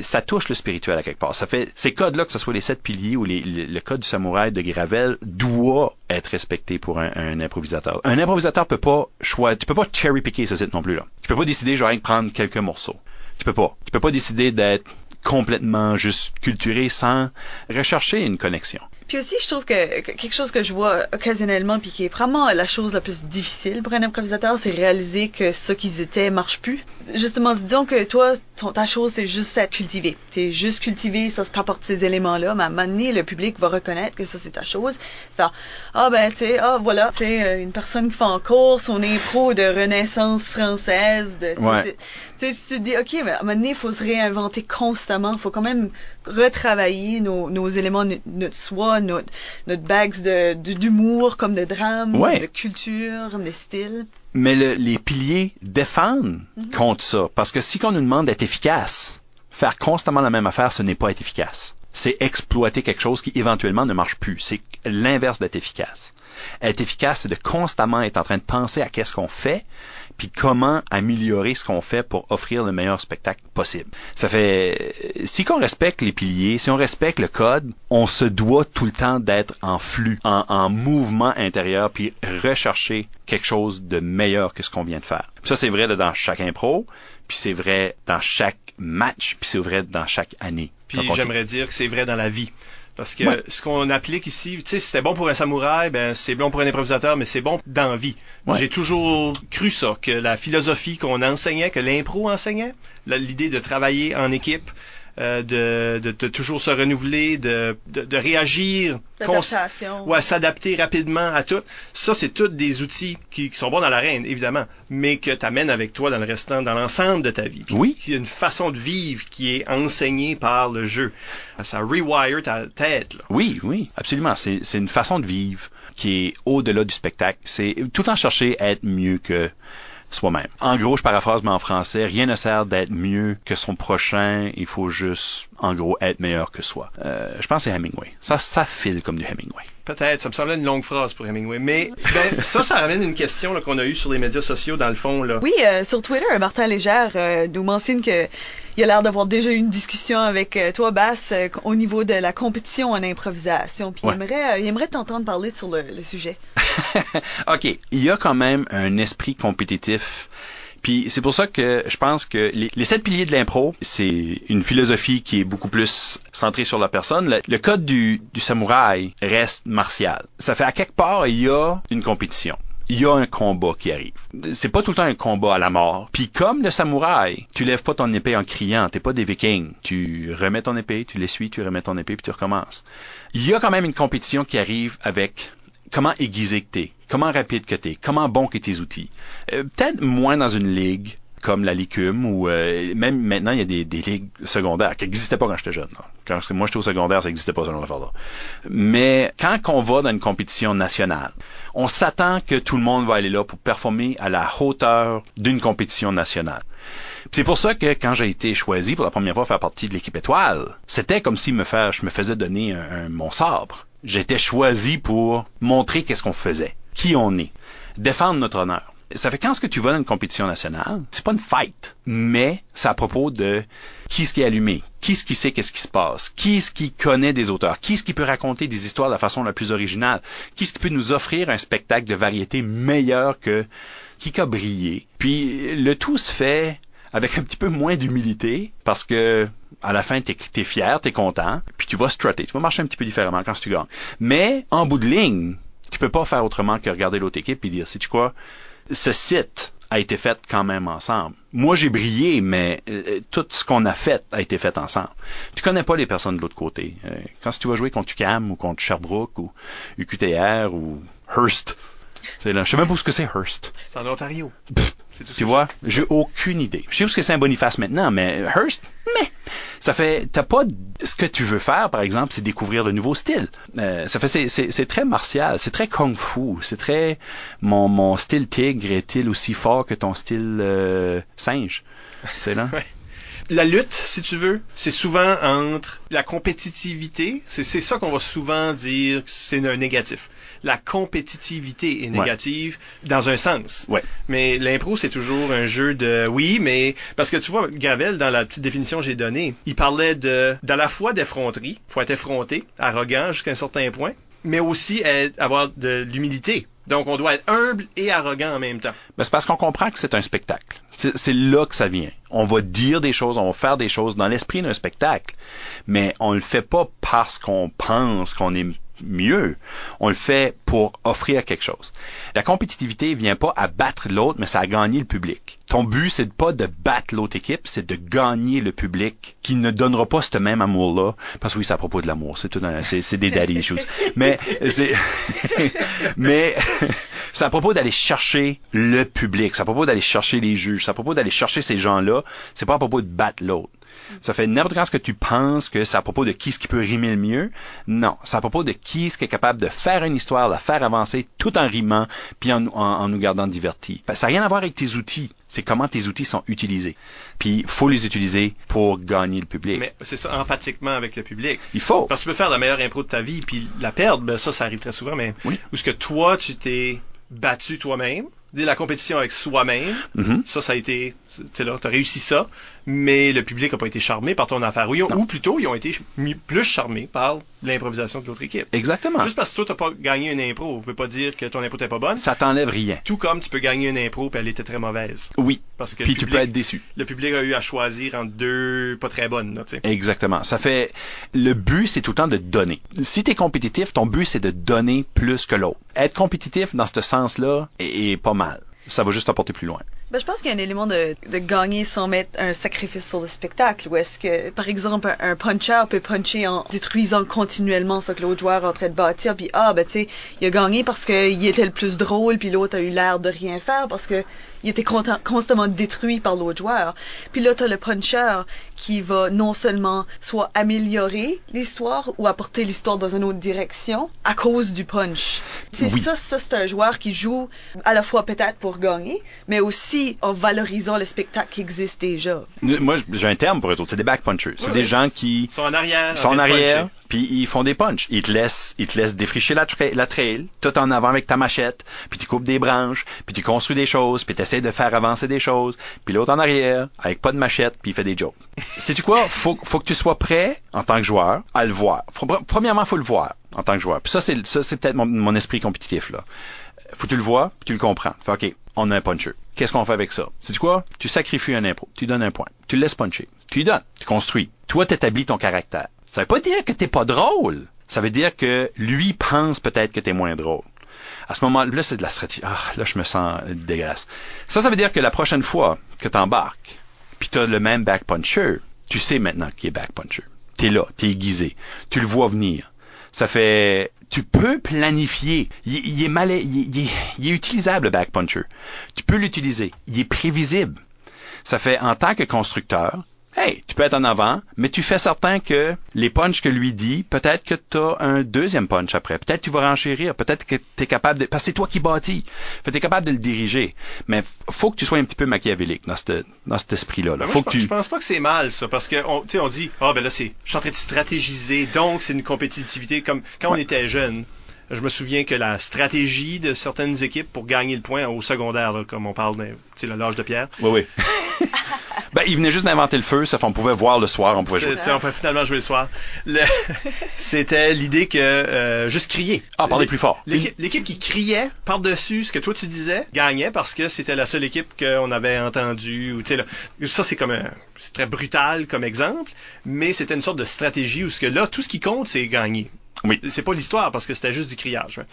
ça touche le spirituel à quelque part. Ça fait ces codes-là, que ce soit les sept piliers ou le, code du samouraï de Gravel, doit être respecté pour un, un improvisateur. Un improvisateur peut pas choisir, tu peux pas cherry picker ce site non plus là. Tu peux pas décider genre de prendre quelques morceaux. Tu peux pas. Tu peux pas décider d'être complètement juste culturé sans rechercher une connexion. Puis aussi, je trouve que que quelque chose que je vois occasionnellement, puis qui est vraiment la chose la plus difficile pour un improvisateur, c'est réaliser que ce qu'ils étaient marche plus. Justement, disons que toi, ton, ta chose, c'est juste à cultiver. C'est juste cultiver, ça t'apporte ces éléments-là, mais à un moment donné, le public va reconnaître que ça, c'est ta chose. Faire, ah ben, tu sais, ah voilà, tu sais, euh, une personne qui fait en cours son impro de renaissance française, de, Ouais. Tu sais, tu te dis, OK, mais à un moment donné, il faut se réinventer constamment. Il faut quand même retravailler nos, nos éléments, no- notre soi, notre, notre bags de, de- d'humour, comme de drame, Ouais. de culture, comme de style. Mais le- les piliers défendent contre ça. Parce que si on nous demande d'être efficace, faire constamment la même affaire, ce n'est pas être efficace. C'est exploiter quelque chose qui éventuellement ne marche plus. C'est l'inverse d'être efficace. Être efficace, c'est de constamment être en train de penser à qu'est-ce qu'on fait, puis comment améliorer ce qu'on fait pour offrir le meilleur spectacle possible. Ça fait, si qu'on respecte les piliers, si on respecte le code, on se doit tout le temps d'être en flux, en, en mouvement intérieur, puis rechercher quelque chose de meilleur que ce qu'on vient de faire. Ça, c'est vrai là, dans chaque impro, puis c'est vrai dans chaque match, puis c'est vrai dans chaque année. Puis j'aimerais dire que c'est vrai dans la vie. Parce que Ouais. ce qu'on applique ici, tu sais, c'était bon pour un samouraï, ben c'est bon pour un improvisateur, mais c'est bon dans la vie. Ouais. J'ai toujours cru ça, que la philosophie qu'on enseignait, que l'impro enseignait, l'idée de travailler en équipe, euh, de, de, de toujours se renouveler, de, de, de réagir, ouais, s'adapter rapidement à tout. Ça, c'est tous des outils qui, qui sont bons dans l'arène, évidemment, mais que tu amènes avec toi dans le restant, dans l'ensemble de ta vie. Puis Oui. Il y a une façon de vivre qui est enseignée par le jeu. Ça rewire ta tête. Là. Oui, oui, absolument. C'est c'est une façon de vivre qui est au-delà du spectacle. C'est tout le temps chercher à être mieux que soi-même. En gros, je paraphrase, mais en français, rien ne sert d'être mieux que son prochain. Il faut juste, en gros, être meilleur que soi. Euh, je pense que c'est Hemingway. Ça, ça file comme du Hemingway. Peut-être, ça me semblait une longue phrase pour Hemingway. Mais ben, ça, ça ramène une question qu'on a eue sur les médias sociaux, dans le fond. Là. Oui, euh, sur Twitter, Martin Légère euh, nous mentionne que il a l'air d'avoir déjà eu une discussion avec euh, toi, Bass, euh, au niveau de la compétition en improvisation. Puis Ouais. il aimerait, euh, il aimerait t'entendre parler sur le, le sujet. OK, il y a quand même un esprit compétitif. Puis c'est pour ça que je pense que les, les sept piliers de l'impro, c'est une philosophie qui est beaucoup plus centrée sur la personne. Le, le code du, du samouraï reste martial. Ça fait à quelque part, il y a une compétition. Il y a un combat qui arrive. C'est pas tout le temps un combat à la mort. Puis comme le samouraï, tu lèves pas ton épée en criant, t'es pas des vikings. Tu remets ton épée, tu l'essuies, tu remets ton épée, puis tu recommences. Il y a quand même une compétition qui arrive avec comment aiguisé que t'es, comment rapide que t'es, comment bon que tes outils. Euh, Peut-être moins dans une ligue comme la Licume ou euh, même maintenant il y a des, des ligues secondaires qui n'existaient pas quand j'étais jeune. là. Quand moi j'étais au secondaire, ça n'existait pas ce genre d'affaire-là. Mais quand on va dans une compétition nationale, on s'attend que tout le monde va aller là pour performer à la hauteur d'une compétition nationale. C'est pour ça que quand j'ai été choisi pour la première fois à faire partie de l'équipe étoile, c'était comme si je me faisais donner mon sabre. J'étais choisi pour montrer qu'est-ce qu'on faisait, qui on est, défendre notre honneur. Ça fait quand ce que tu vas dans une compétition nationale, c'est pas une fight, mais c'est à propos de qui est-ce qui est allumé, qui est-ce qui sait qu'est-ce qui se passe, qui est-ce qui connaît des auteurs, qui est-ce qui peut raconter des histoires de la façon la plus originale, qui est-ce qui peut nous offrir un spectacle de variété meilleur que qui a brillé. Puis le tout se fait avec un petit peu moins d'humilité parce que à la fin t'es es fier, t'es content, puis tu vas strutter, tu vas marcher un petit peu différemment quand tu gagnes. Mais en bout de ligne, tu peux pas faire autrement que regarder l'autre équipe et dire, sais-tu quoi, ce site a été faite quand même ensemble. Moi, j'ai brillé, mais euh, tout ce qu'on a fait a été fait ensemble. Tu connais pas les personnes de l'autre côté. Euh, quand tu vas jouer contre UCAM ou contre Sherbrooke ou UQTR ou Hearst, c'est là, je sais même pas ce que c'est Hearst. C'est en Ontario. tu vois, j'ai aucune idée. Je sais où ce que c'est un Boniface maintenant, mais Hearst, mais ça fait, t'as pas ce que tu veux faire, par exemple, c'est découvrir de nouveaux styles. Euh, ça fait, c'est, très martial, c'est très kung-fu, c'est très, mon, style tigre est-il aussi fort que ton style euh, singe, c'est là? La lutte, si tu veux, c'est souvent entre la compétitivité, c'est, c'est ça qu'on va souvent dire que c'est un négatif la compétitivité est négative ouais. dans un sens. Ouais. Mais l'impro, c'est toujours un jeu de oui, mais parce que tu vois, Gravel, dans la petite définition que j'ai donnée, il parlait de d'à la fois d'effronterie, faut être effronté, arrogant jusqu'à un certain point, mais aussi être, avoir de l'humilité. Donc, on doit être humble et arrogant en même temps. Ben, c'est parce qu'on comprend que c'est un spectacle. C'est là que ça vient. On va dire des choses, on va faire des choses dans l'esprit d'un spectacle, mais on le fait pas parce qu'on pense qu'on est mieux. On le fait pour offrir quelque chose. La compétitivité vient pas à battre l'autre, mais c'est à gagner le public. Ton but, c'est pas de battre l'autre équipe, c'est de gagner le public qui ne donnera pas ce même amour-là. Parce que oui, c'est à propos de l'amour. C'est tout c'est, c'est des daddy issues. Mais, c'est, mais, c'est à propos d'aller chercher le public. C'est à propos d'aller chercher les juges. C'est à propos d'aller chercher ces gens-là. C'est pas à propos de battre l'autre. Ça fait n'importe quand ce que tu penses que c'est à propos de qui ce qui peut rimer le mieux. Non, c'est à propos de qui ce qui est capable de faire une histoire, la faire avancer tout en rimant, puis en, en, en nous gardant divertis. Ça n'a rien à voir avec tes outils. C'est comment tes outils sont utilisés. Puis il faut les utiliser pour gagner le public. Mais c'est ça, empathiquement avec le public. Il faut. Parce que tu peux faire la meilleure impro de ta vie, puis la perdre, ben ça, ça arrive très souvent, mais oui. où est-ce que toi, tu t'es battu toi-même, la compétition avec soi-même, mm-hmm. ça, ça a été, tu là, t'as réussi ça, mais le public n'a pas été charmé par ton affaire. Oui, ou plutôt, ils ont été plus charmés par l'improvisation de l'autre équipe. Exactement. Juste parce que toi, t'as pas gagné une impro, veut pas dire que ton impro n'était pas bonne. Ça t'enlève rien. Tout comme tu peux gagner une impro puis elle était très mauvaise. Oui. Parce que puis public, tu peux être déçu. Le public a eu à choisir entre deux pas très bonnes, sais. Exactement. Ça fait, le but, c'est tout le temps de donner. Si t'es compétitif, ton but, c'est de donner plus que l'autre. Être compétitif dans ce sens-là est, est pas mal ça va juste apporter plus loin. Ben, je pense qu'il y a un élément de, gagner sans mettre un sacrifice sur le spectacle. Où est-ce que, par exemple, un, un, puncher peut puncher en détruisant continuellement ce que l'autre joueur est en train de bâtir, puis ah, ben tu sais, il a gagné parce qu'il était le plus drôle, puis l'autre a eu l'air de rien faire parce que il était constamment détruit par l'autre joueur. Puis là, t'as le puncher qui va non seulement soit améliorer l'histoire ou apporter l'histoire dans une autre direction à cause du punch. C'est oui. ça, ça c'est un joueur qui joue à la fois peut-être pour gagner, mais aussi en valorisant le spectacle qui existe déjà. Moi, j'ai un terme pour eux autres, c'est des back punchers. C'est Oui, des oui. gens qui Ils sont en arrière. sont en train de arrière, puncher. Puis ils font des punches. Ils te laissent, ils te laissent défricher la, tra- la trail, tout en avant avec ta machette, puis tu coupes des branches, puis tu construis des choses, puis tu essaies de faire avancer des choses, puis l'autre en arrière, avec pas de machette, puis il fait des jokes. Sais-tu quoi? Faut, faut que tu sois prêt, en tant que joueur, à le voir. Faut- premièrement, faut le voir, en tant que joueur. Puis ça, c'est, ça, c'est peut-être mon, mon esprit compétitif, là. Faut que tu le vois, puis tu le comprends. Fait, OK, on a un puncher. Qu'est-ce qu'on fait avec ça? Sais-tu quoi? Tu sacrifies un impro. Tu donnes un point. Tu le laisses puncher. Tu lui donnes. Tu construis. Toi, t'établis ton caractère. Ça veut pas dire que t'es pas drôle. Ça veut dire que lui pense peut-être que t'es moins drôle. À ce moment là, c'est de la stratégie. Ah, là, je me sens dégueulasse. Ça, ça veut dire que la prochaine fois que t'embarques, puis t'as le même back puncher, tu sais maintenant qui est back puncher. T'es là, t'es aiguisé. Tu le vois venir. Ça fait, tu peux planifier. Il, est il- il est utilisable le back puncher. Tu peux l'utiliser. Il est prévisible. Ça fait en tant que constructeur, hey, tu peux être en avant, mais tu fais certain que les punchs que lui dit, peut-être que tu as un deuxième punch après. Peut-être que tu vas renchérir. Peut-être que tu es capable de. Parce que c'est toi qui bâtis. Fait tu es capable de le diriger. Mais faut que tu sois un petit peu machiavélique dans, cette, dans cet esprit-là. là. Faut je, que tu. je pense pas que c'est mal ça parce que on, tu sais, on dit ah ben là c'est je suis en train de stratégiser donc c'est une compétitivité comme quand on était jeune. Je me souviens que la stratégie de certaines équipes pour gagner le point au secondaire, là, comme on parle, de- tu sais, le l'âge de pierre, Oui, oui. ben, il venait juste d'inventer le feu, ça fait on pouvait voir le soir, on pouvait c'est, jouer. c'est- on peut finalement jouer le soir. Le- c'était l'idée que euh, juste crier. Ah, parlez plus fort. L'équipe, l'équipe qui criait par-dessus ce que toi tu disais gagnait parce que c'était la seule équipe qu'on avait entendue. Ou, tu sais, là, ça, c'est comme un- c'est très brutal comme exemple, mais c'était une sorte de stratégie où ce que là, tout ce qui compte, c'est gagner. Oui. C'est pas l'histoire parce que c'était juste du criage. hein.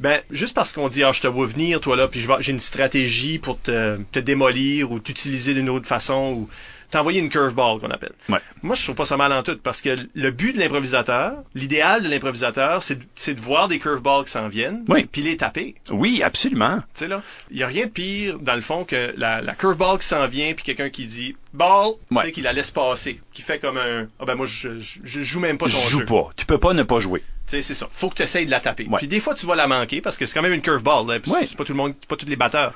Ben, juste parce qu'on dit, ah, je te vois venir, toi là, puis j'ai une stratégie pour te, te démolir ou t'utiliser d'une autre façon ou t'envoyer une curveball qu'on appelle. Ouais. Moi, je trouve pas ça mal en tout parce que le but de l'improvisateur, l'idéal de l'improvisateur, c'est de, c'est de voir des curveballs qui s'en viennent, Oui. puis les taper. Oui, absolument. Tu sais là, il y a rien de pire dans le fond que la, la curveball qui s'en vient puis quelqu'un qui dit ball, tu sais qui la laisse passer, qui fait comme un ah ben moi je, je, je joue même pas ton Je joue jeu. pas. Tu peux pas ne pas jouer. Tu sais c'est ça. Faut que tu essayes de la taper. Ouais. Puis des fois tu vas la manquer parce que c'est quand même une curveball là, Ouais. c'est pas tout le monde, pas tous les batteurs.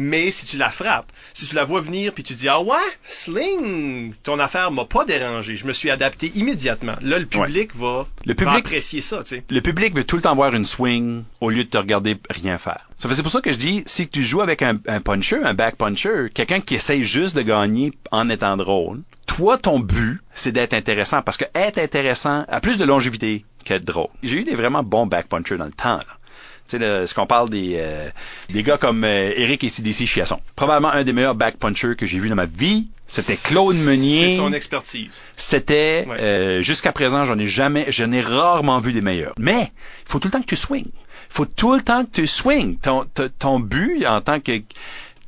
Mais si tu la frappes, si tu la vois venir puis tu dis ah ouais, sling, ton affaire m'a pas dérangé, je me suis adapté immédiatement. Là le public va, Le va public- apprécier ça, tu sais. Le public veut tout le temps voir une swing au lieu de te regarder rien faire. Ça fait c'est pour ça que je dis si tu joues avec un, un puncher, un back puncher, quelqu'un qui essaye juste de gagner en étant drôle, toi ton but c'est d'être intéressant parce que être intéressant a plus de longévité qu'être drôle. J'ai eu des vraiment bons back punchers dans le temps là. Tu sais, ce qu'on parle des, euh, des gars comme euh, Eric et CDC Chiasson. Probablement un des meilleurs back punchers que j'ai vu dans ma vie. C'était Claude Meunier. C'est son expertise. C'était Ouais. euh, jusqu'à présent, j'en ai jamais, j'en ai rarement vu des meilleurs. Mais il faut tout le temps que tu swings. Faut tout le temps que tu swings. Ton, ton, ton but en tant que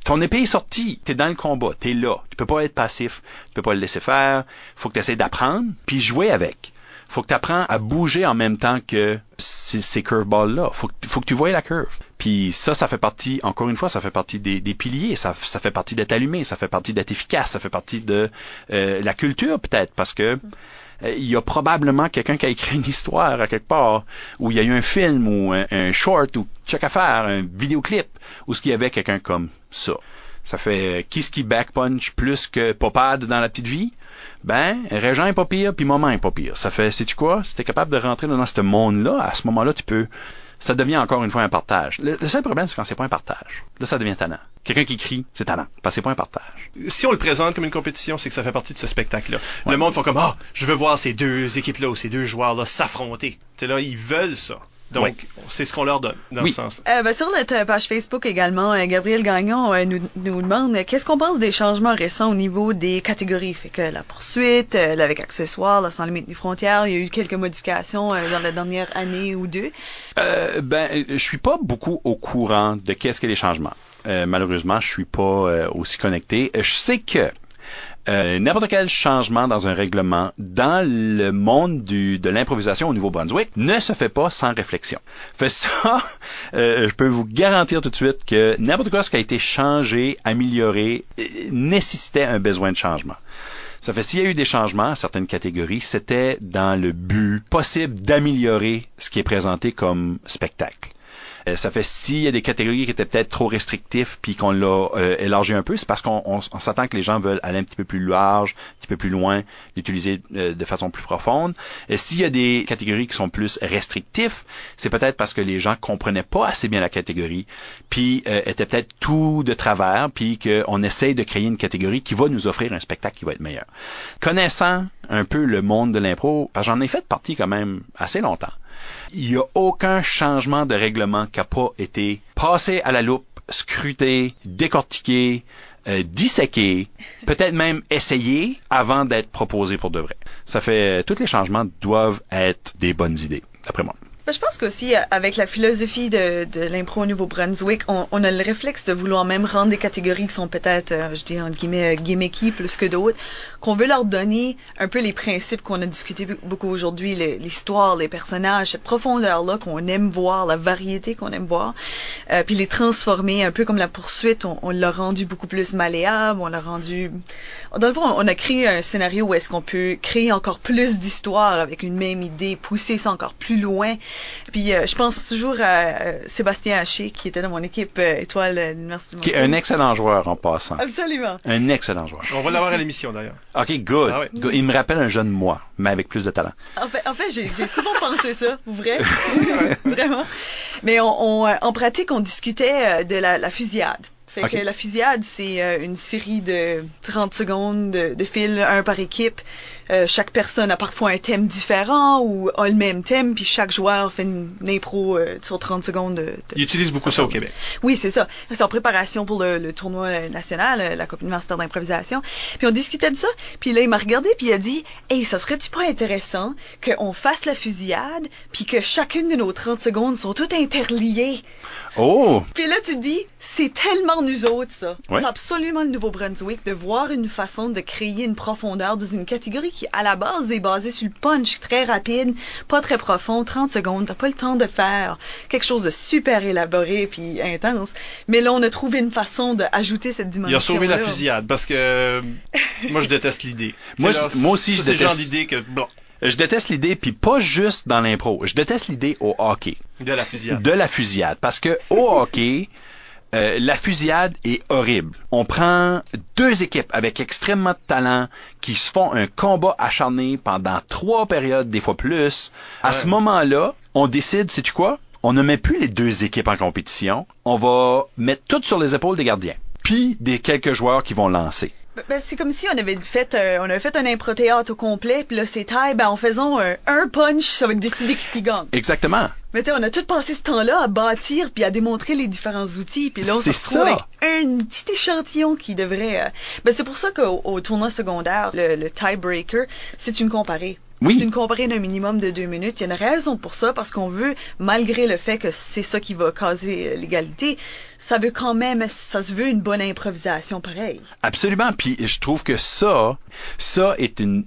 ton épée est sortie, t'es dans le combat, t'es là. Tu peux pas être passif, tu peux pas le laisser faire. Faut que tu essaies d'apprendre puis jouer avec. Faut que tu apprennes à bouger en même temps que ces, ces curveballs là. Faut que, tu voyes la curve. Puis ça, ça fait partie, encore une fois, ça fait partie des, piliers, ça, fait partie d'être allumé, ça fait partie d'être efficace, ça fait partie de euh, la culture peut-être, parce que il y a probablement quelqu'un qui a écrit une histoire à quelque part, où il y a eu un film ou un, short ou check à faire, un vidéoclip, où ce qu'il y avait quelqu'un comme ça. Ça fait euh, qui ce qui back punch plus que Popade dans la petite vie? Ben, Régent est pas pire, puis Moment est pas pire. Ça fait, sais-tu quoi? Si t'es capable de rentrer dans ce monde-là, à ce moment-là, tu peux. Ça devient encore une fois un partage. Le, le seul problème, c'est quand c'est pas un partage. Là, ça devient tannant. Quelqu'un qui crie, c'est tannant. Parce que c'est pas un partage. si on le présente comme une compétition, c'est que ça fait partie de ce spectacle-là. Ouais. Le monde fait comme ah, je veux voir ces deux équipes-là ou ces deux joueurs-là s'affronter. Tu sais là, ils veulent ça. Donc Ouais. c'est ce qu'on leur donne dans Oui. ce sens. Euh, ben, sur notre page Facebook également, euh, Gabriel Gagnon euh, nous, nous demande euh, qu'est-ce qu'on pense des changements récents au niveau des catégories? Fait que la poursuite, euh, avec accessoires, la sans limite ni frontières, il y a eu quelques modifications euh, dans la dernière année ou deux. Euh, ben, je suis pas beaucoup au courant de qu'est-ce que les changements. Euh, malheureusement, je suis pas euh, aussi connecté. Je sais que euh, n'importe quel changement dans un règlement dans le monde du, de l'improvisation au Nouveau-Brunswick ne se fait pas sans réflexion. Fait ça, euh, je peux vous garantir tout de suite que n'importe quoi ce qui a été changé, amélioré, euh, nécessitait un besoin de changement. Ça fait s'il y a eu des changements à certaines catégories, c'était dans le but possible d'améliorer ce qui est présenté comme spectacle. Euh, ça fait s'il y a des catégories qui étaient peut-être trop restrictifs puis qu'on l'a euh, élargi un peu, c'est parce qu'on on- on s'attend que les gens veulent aller un petit peu plus large, un petit peu plus loin, l'utiliser euh, de façon plus profonde. Et s'il y a des catégories qui sont plus restrictifs, c'est peut-être parce que les gens comprenaient pas assez bien la catégorie, puis étaient peut-être tout de travers, puis qu'on essaye de créer une catégorie qui va nous offrir un spectacle qui va être meilleur. Connaissant un peu le monde de l'impro, parce j'en ai fait partie quand même assez longtemps, il n'y a aucun changement de règlement qui n'a pas été passé à la loupe, scruté, décortiqué, euh, disséqué, peut-être même essayé avant d'être proposé pour de vrai. Ça fait, tous les changements doivent être des bonnes idées, d'après moi. Je pense qu'aussi, euh, avec la philosophie de, de l'impro au Nouveau-Brunswick, on, on a le réflexe de vouloir même rendre des catégories qui sont peut-être, euh, je dis entre guillemets, euh, gimmicky plus que d'autres, qu'on veut leur donner un peu les principes qu'on a discuté be- beaucoup aujourd'hui, l'histoire, les personnages, cette profondeur-là qu'on aime voir, la variété qu'on aime voir, euh, puis les transformer un peu comme la poursuite, on, on l'a rendu beaucoup plus malléable, on l'a rendu... Dans le fond, on a créé un scénario où est-ce qu'on peut créer encore plus d'histoires avec une même idée, pousser ça encore plus loin. Puis euh, je pense toujours à euh, Sébastien Haché, qui était dans mon équipe euh, étoile de l'Université de Qui est un excellent joueur en passant. Absolument. Un excellent joueur. On va l'avoir à l'émission d'ailleurs. OK, good. Ah. Good. Il me rappelle un jeune moi, mais avec plus de talent. En fait, en fait j'ai souvent pensé ça, vrai, vraiment. Mais on, on, en pratique, on discutait de la, la fusillade. Fait que la fusillade, c'est euh, une série de 30 secondes de, de fil, un par équipe, euh, chaque personne a parfois un thème différent ou a le même thème, puis chaque joueur fait une, une impro euh, sur 30 secondes. De, de- Ils utilisent beaucoup ça au Québec. oui, c'est ça. C'est en préparation pour le, le tournoi euh, national, la Coupe universitaire d'improvisation. Puis on discutait de ça. Puis là, il m'a regardé puis il a dit Hey, ça serait-tu pas intéressant qu'on fasse la fusillade puis que chacune de nos 30 secondes sont toutes interliées? Oh! Puis là, tu te dis, c'est tellement nous autres, ça. Ouais. C'est absolument le Nouveau-Brunswick de voir une façon de créer une profondeur dans une catégorie qui, à la base, est basée sur le punch très rapide, pas très profond, 30 secondes. T'as pas le temps de faire quelque chose de super élaboré puis intense. Mais là, on a trouvé une façon d'ajouter cette dimension. Il a sauvé la fusillade parce que euh, moi je déteste l'idée. Moi, je- aussi, ça, je c'est le genre déteste. d'idée que bon, Je déteste l'idée, puis pas juste dans l'impro. Je déteste l'idée au hockey. de la fusillade. de la fusillade. Parce que au hockey, euh, la fusillade est horrible. On prend deux équipes avec extrêmement de talent qui se font un combat acharné pendant trois périodes, des fois plus. À Ouais. ce moment-là, on décide, sais-tu quoi? On ne met plus les deux équipes en compétition. On va mettre tout sur les épaules des gardiens. Puis des quelques joueurs qui vont lancer. Ben, ben, c'est comme si on avait fait, euh, on avait fait un impro-théâtre au complet, puis là, c'est taille, ben, en faisant un, un punch, ça va décider qui gagne. Exactement. Mais tu sais, on a tout passé ce temps-là à bâtir puis à démontrer les différents outils. Puis là, on se C'est retrouve ça. avec un petit échantillon qui devrait... euh, Ben, c'est pour ça qu'au au tournoi secondaire, le, le tiebreaker, c'est une comparée. Oui. C'est une comparée d'un minimum de deux minutes. Il y a une raison pour ça, parce qu'on veut, malgré le fait que c'est ça qui va causer euh, l'égalité, ça veut quand même, ça se veut une bonne improvisation pareille. Absolument. Puis je trouve que ça, ça est une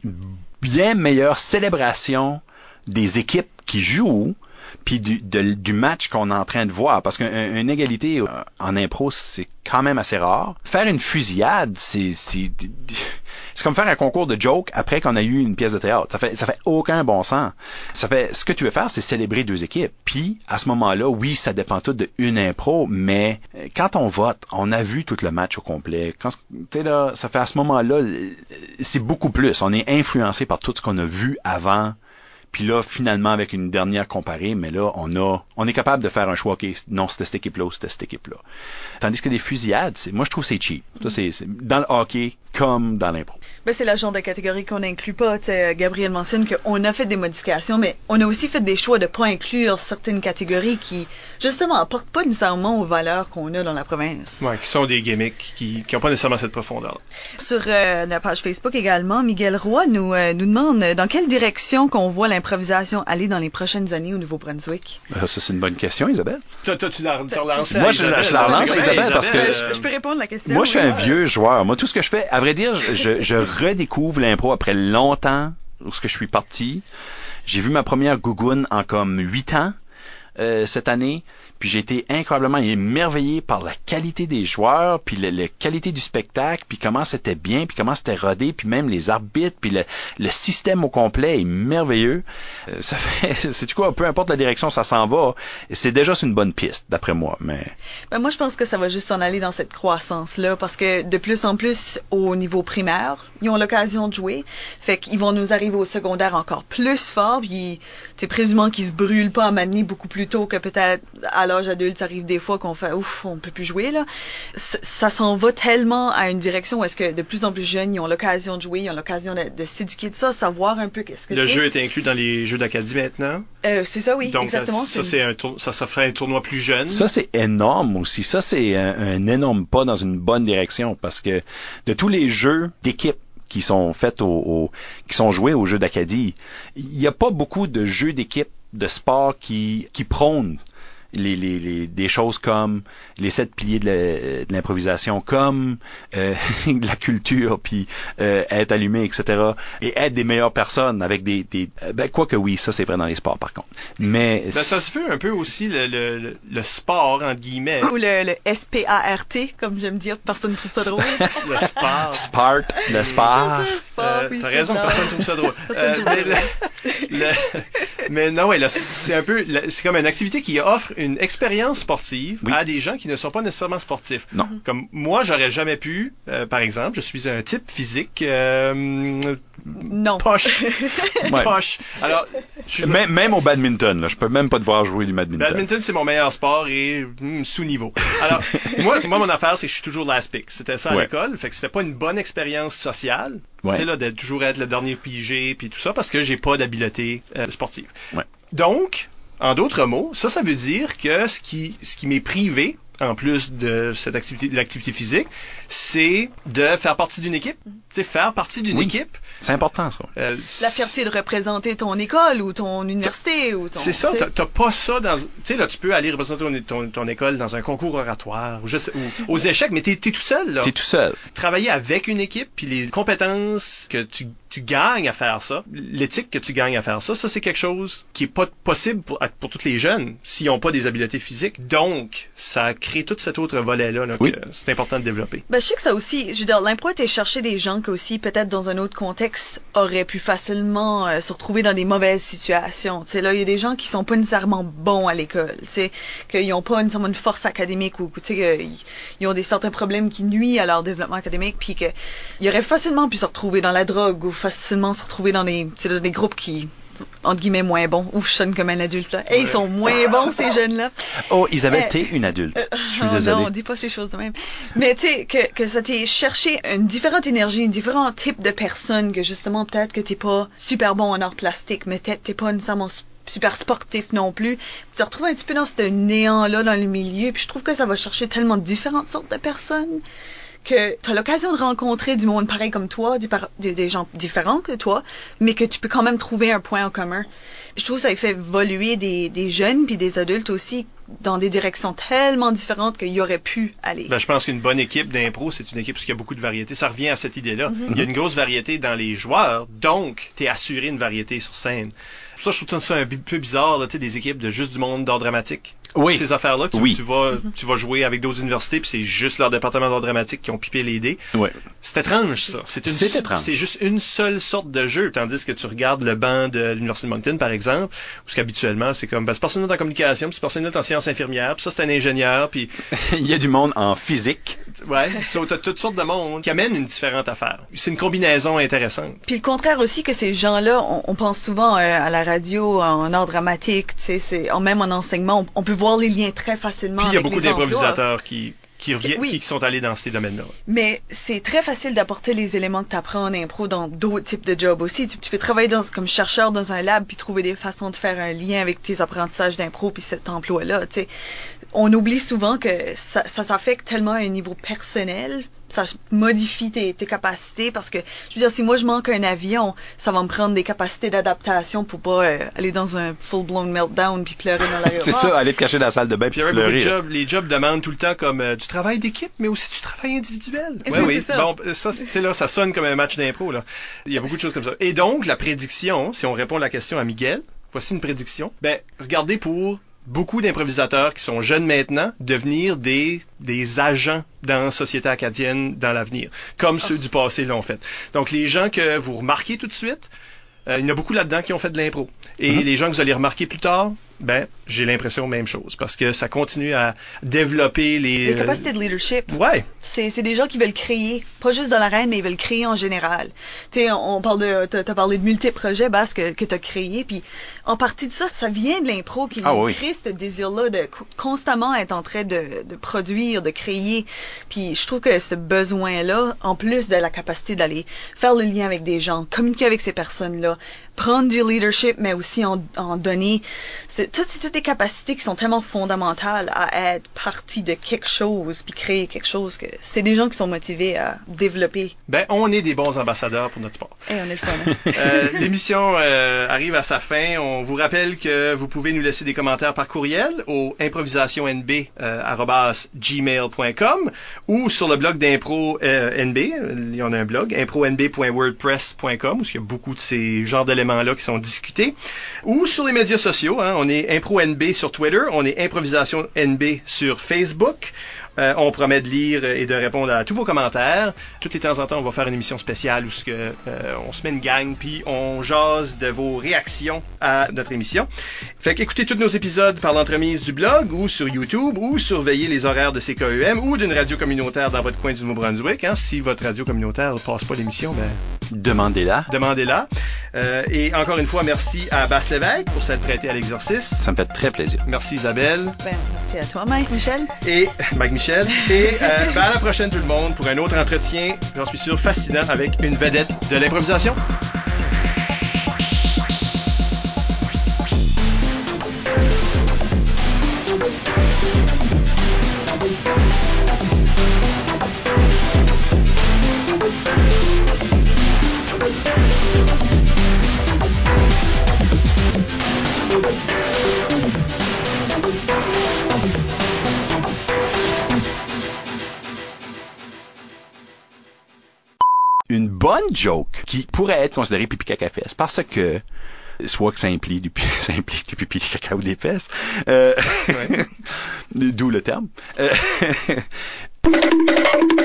bien meilleure célébration des équipes qui jouent, puis du, du match qu'on est en train de voir. Parce qu'une égalité euh, en impro, c'est quand même assez rare. Faire une fusillade, c'est c'est comme faire un concours de joke après qu'on a eu une pièce de théâtre. Ça fait ça fait aucun bon sens. Ça fait ce que tu veux faire, c'est célébrer deux équipes. Puis à ce moment-là, oui, ça dépend tout de une impro, mais euh, quand on vote, on a vu tout le match au complet. Quand tu sais là, ça fait à ce moment-là, c'est beaucoup plus. On est influencé par tout ce qu'on a vu avant. Puis là, finalement, avec une dernière comparée, mais là, on a, on est capable de faire un choix, ok, non, c'était cette équipe-là ou c'était cette équipe-là. Tandis que les fusillades, moi, je trouve c'est cheap. Ça, c'est, dans le hockey comme dans l'impro. Ben, c'est la genre de catégorie qu'on n'inclut pas. Gabriel mentionne qu'on a fait des modifications, mais on a aussi fait des choix de pas inclure certaines catégories qui, justement, apportent pas nécessairement aux valeurs qu'on a dans la province. Ouais, qui sont des gimmicks qui n'ont pas nécessairement cette profondeur. Sur euh, la page Facebook également, Miguel Roy nous, euh, nous demande euh, dans quelle direction qu'on voit l'improvisation aller dans les prochaines années au Nouveau-Brunswick? Euh, Ça, c'est une bonne question, Isabelle. Toi, toi, tu l'as relancé Moi, je- la relance à Isabelle parce que- Euh, euh, je, je peux répondre à la question. Moi, je suis oui. un vieux joueur. Moi, tout ce que je fais, à vrai dire, je, je, je redécouvre l'impro après longtemps, lorsque je suis parti. J'ai vu ma première gougoune en comme huit ans euh, cette année. Puis j'ai été incroyablement émerveillé par la qualité des joueurs, puis la, qualité du spectacle, puis comment c'était bien, puis comment c'était rodé, puis même les arbitres, puis le, système au complet est merveilleux. Euh, c'est du quoi, peu importe la direction ça s'en va, c'est déjà une bonne piste, d'après moi. Mais Ben, moi, je pense que ça va juste s'en aller dans cette croissance-là, parce que de plus en plus, au niveau primaire, ils ont l'occasion de jouer. Fait qu'ils vont nous arriver au secondaire encore plus fort, puis, sais, présumant qu'ils se brûlent pas à manier beaucoup plus tôt que peut-être à l'âge adulte, ça arrive des fois qu'on fait, ouf, on peut plus jouer, là. C- Ça s'en va tellement à une direction où est-ce que de plus en plus jeunes, ils ont l'occasion de jouer, ils ont l'occasion de, de s'éduquer de ça, savoir un peu qu'est-ce que Le c'est. jeu est inclus dans les jeux d'Acadie maintenant. Euh, c'est ça, oui, Donc, exactement. ça, c'est un tour- ça, ça ferait un tournoi plus jeune. Ça, c'est énorme aussi. Ça, c'est un, un énorme pas dans une bonne direction parce que de tous les jeux d'équipe qui sont faits au, qui sont joués aux jeux d'Acadie, il n'y a pas beaucoup de jeux d'équipe de sport qui, prônent des choses comme les sept piliers de l'improvisation, comme euh, la culture, puis euh, être allumé, etc. Et être des meilleures personnes avec des... des euh, ben, quoi que oui, ça c'est vrai dans les sports par contre. Mais... Ben, ça se veut un peu aussi le, le, le- sport, entre guillemets. Ou le, le S-P-A-R-T, comme j'aime dire, personne ne trouve ça drôle. le sport. Spart, le sport. Sport, Euh, oui, T'as raison, ça. personne trouve ça drôle. Euh, trouve ça mais, le- le- mais non, ouais, là, c'est- un peu, c'est comme une activité qui offre une expérience sportive Oui. à des gens qui ne sont pas nécessairement sportifs. Non. Comme moi, j'aurais jamais pu, euh, par exemple, je suis un type physique euh, Non. poche. Ouais. Poche. Alors, je Même, même au badminton, là, je peux même pas te voir jouer du badminton. Badminton, c'est mon meilleur sport et hmm, sous-niveau. Alors, moi, moi, mon affaire, c'est que je suis toujours last pick. C'était ça à Ouais. l'école. Fait que c'était pas une bonne expérience sociale. Ouais. Tu sais, là, de toujours être le dernier pigé puis tout ça parce que j'ai pas d'habileté euh, sportive. Ouais. Donc, en d'autres mots, ça, ça veut dire que ce qui, ce qui m'est privé, en plus de cette activité, de l'activité physique, c'est de faire partie d'une équipe. Tu sais, faire partie d'une Oui. équipe. C'est important, ça. euh, La fierté de représenter ton école ou ton université ou ton. C'est ça, t'as- t'as pas ça dans. Tu sais, là, tu peux aller représenter ton, ton, ton école dans un concours oratoire ou, je sais- ou aux échecs, mais t'es es tout seul, là. T'es tout seul. Travailler avec une équipe, puis les compétences que tu, tu gagnes à faire ça, l'éthique que tu gagnes à faire ça, ça, c'est quelque chose qui est pas possible pour, pour tous les jeunes s'ils n'ont pas des habiletés physiques. Donc, ça crée tout cet autre volet-là là, Oui. que c'est important de développer. Ben, je sais que ça aussi, je veux dire, l'impro était chercher des gens qui aussi, peut-être dans un autre contexte, auraient pu facilement euh, se retrouver dans des mauvaises situations. Tu sais, là, il y a des gens qui sont pas nécessairement bons à l'école, qu'ils n'ont pas nécessairement une force académique ou, qu'ils ils ont des certains problèmes qui nuisent à leur développement académique, puis qu'ils auraient facilement pu se retrouver dans la drogue ou facilement se retrouver dans des, dans des groupes qui entre guillemets moins bons. Ouf, je sonne comme un adulte là. Hey, ils sont moins bons ces jeunes-là. Oh, Isabelle, Euh, t'es une adulte. Je suis Oh désolé. Non, on dit pas ces choses de même. Mais tu sais, que, que ça t'ait cherché une différente énergie, un différent type de personne, que justement, peut-être que t'es pas super bon en art plastique, mais peut-être t'es pas nécessairement super sportif non plus. Tu te retrouves un petit peu dans ce néant-là dans le milieu, puis je trouve que ça va chercher tellement de différentes sortes de personnes que tu as l'occasion de rencontrer du monde pareil comme toi, du par- des, des gens différents que toi, mais que tu peux quand même trouver un point en commun. Je trouve que ça fait évoluer des, des jeunes puis des adultes aussi dans des directions tellement différentes qu'il y aurait pu aller. Ben, je pense qu'une bonne équipe d'impro, c'est une équipe y a beaucoup de variété. Ça revient à cette idée-là. Il y a une grosse variété dans les joueurs, donc tu es assuré une variété sur scène. Ça, je trouve ça un peu bizarre, là, des équipes de juste du monde d'art dramatique. Oui. Ces affaires-là, tu, Oui. tu vas, tu vas jouer avec d'autres universités, puis c'est juste leur département d'art dramatique qui ont pipé les dés. Ouais. C'est étrange, ça. C'est étrange. C'est juste une seule sorte de jeu, tandis que tu regardes le banc de l'Université de Moncton, par exemple, où ce qu'habituellement, c'est comme, ben, c'est personne en communication, puis c'est personne en sciences infirmières, puis ça, c'est un ingénieur, puis, Il y a du monde en physique. ouais, so, t'as toutes sortes de monde qui amènent une différente affaire. C'est une combinaison intéressante. Puis le contraire aussi que ces gens-là, on, on pense souvent euh, à la radio, en art dramatique, tu sais, même en enseignement, on, on peut voir les liens très facilement. Puis il y a beaucoup d'improvisateurs qui, qui reviennent, Oui. qui, qui sont allés dans ces domaines-là. Mais c'est très facile d'apporter les éléments que tu apprends en impro dans d'autres types de jobs aussi. Tu, tu peux travailler dans, comme chercheur dans un lab puis trouver des façons de faire un lien avec tes apprentissages d'impro puis cet emploi-là. On oublie souvent que ça, ça s'affecte tellement à un niveau personnel, ça modifie tes, tes capacités parce que, je veux dire, si moi je manque un avion, ça va me prendre des capacités d'adaptation pour pas euh, aller dans un full-blown meltdown puis pleurer dans l'aéroport. C'est ça, aller te cacher dans la salle de bain Puis pleurer. jobs, les jobs demandent tout le temps comme euh, du travail d'équipe, mais aussi du travail individuel. Oui, Ouais, oui. ça. Bon, ça, sais, là, ça sonne comme un match d'impro, là. Il y a beaucoup de choses comme ça. Et donc, la prédiction, si on répond à la question à Miguel, voici une prédiction. Ben, regardez pour beaucoup d'improvisateurs qui sont jeunes maintenant devenir des, des agents dans la société acadienne dans l'avenir, comme ceux du passé l'ont fait. Donc, les gens que vous remarquez tout de suite, euh, il y en a beaucoup là-dedans qui ont fait de l'impro. Et Mhm. les gens que vous allez remarquer plus tard, ben, j'ai l'impression même chose, parce que ça continue à développer les... Les capacités de leadership. Ouais, C'est, c'est des gens qui veulent créer, pas juste dans l'arène, mais ils veulent créer en général. Tu sais, on, parle de, t'as, t'as parlé de multiples projets, Bas, que, que t'as créé, puis en partie de ça, ça vient de l'impro qui Ah nous oui. crée ce désir-là de co- constamment être en train de, de produire, de créer. Puis je trouve que ce besoin-là, en plus de la capacité d'aller faire le lien avec des gens, communiquer avec ces personnes-là, prendre du leadership, mais aussi en, en donner, c'est toutes, toutes des capacités qui sont tellement fondamentales à être partie de quelque chose, puis créer quelque chose que c'est des gens qui sont motivés à développer. ben, on est des bons ambassadeurs pour notre sport. Et on est le fun. hein? Euh, L'émission euh, arrive à sa fin. On vous rappelle que vous pouvez nous laisser des commentaires par courriel au improvisationnb@gmail.com ou sur le blog d'impro euh, NB. Il y en a un blog impronb.wordpress.com où il y a beaucoup de ces genres d'éléments-là qui sont discutés ou sur les médias sociaux. Hein, On est Impro NB sur Twitter. On est Improvisation NB sur Facebook. Euh, on promet de lire et de répondre à tous vos commentaires. Tous les temps en temps, on va faire une émission spéciale où ce que, euh, on se met une gang puis on jase de vos réactions à notre émission. Fait qu'écoutez tous nos épisodes par l'entremise du blog ou sur YouTube ou surveillez les horaires de CKEM ou d'une radio communautaire dans votre coin du Nouveau-Brunswick. Hein. Si votre radio communautaire ne passe pas l'émission, ben Demandez-la. demandez-la. Euh, et encore une fois, merci à Basse Lévesque pour s'être prêté à l'exercice. Ça me fait très plaisir. Merci Isabelle Ben, merci à toi, Mike, Michel. et Mike Michel. Et euh, à la prochaine tout le monde pour un autre entretien, j'en suis sûr, fascinant avec une vedette de l'improvisation. Bonne joke qui pourrait être considérée pipi caca fesse parce que soit que ça implique du, ça implique du pipi, du caca ou des fesses, euh, d'où le terme. Euh,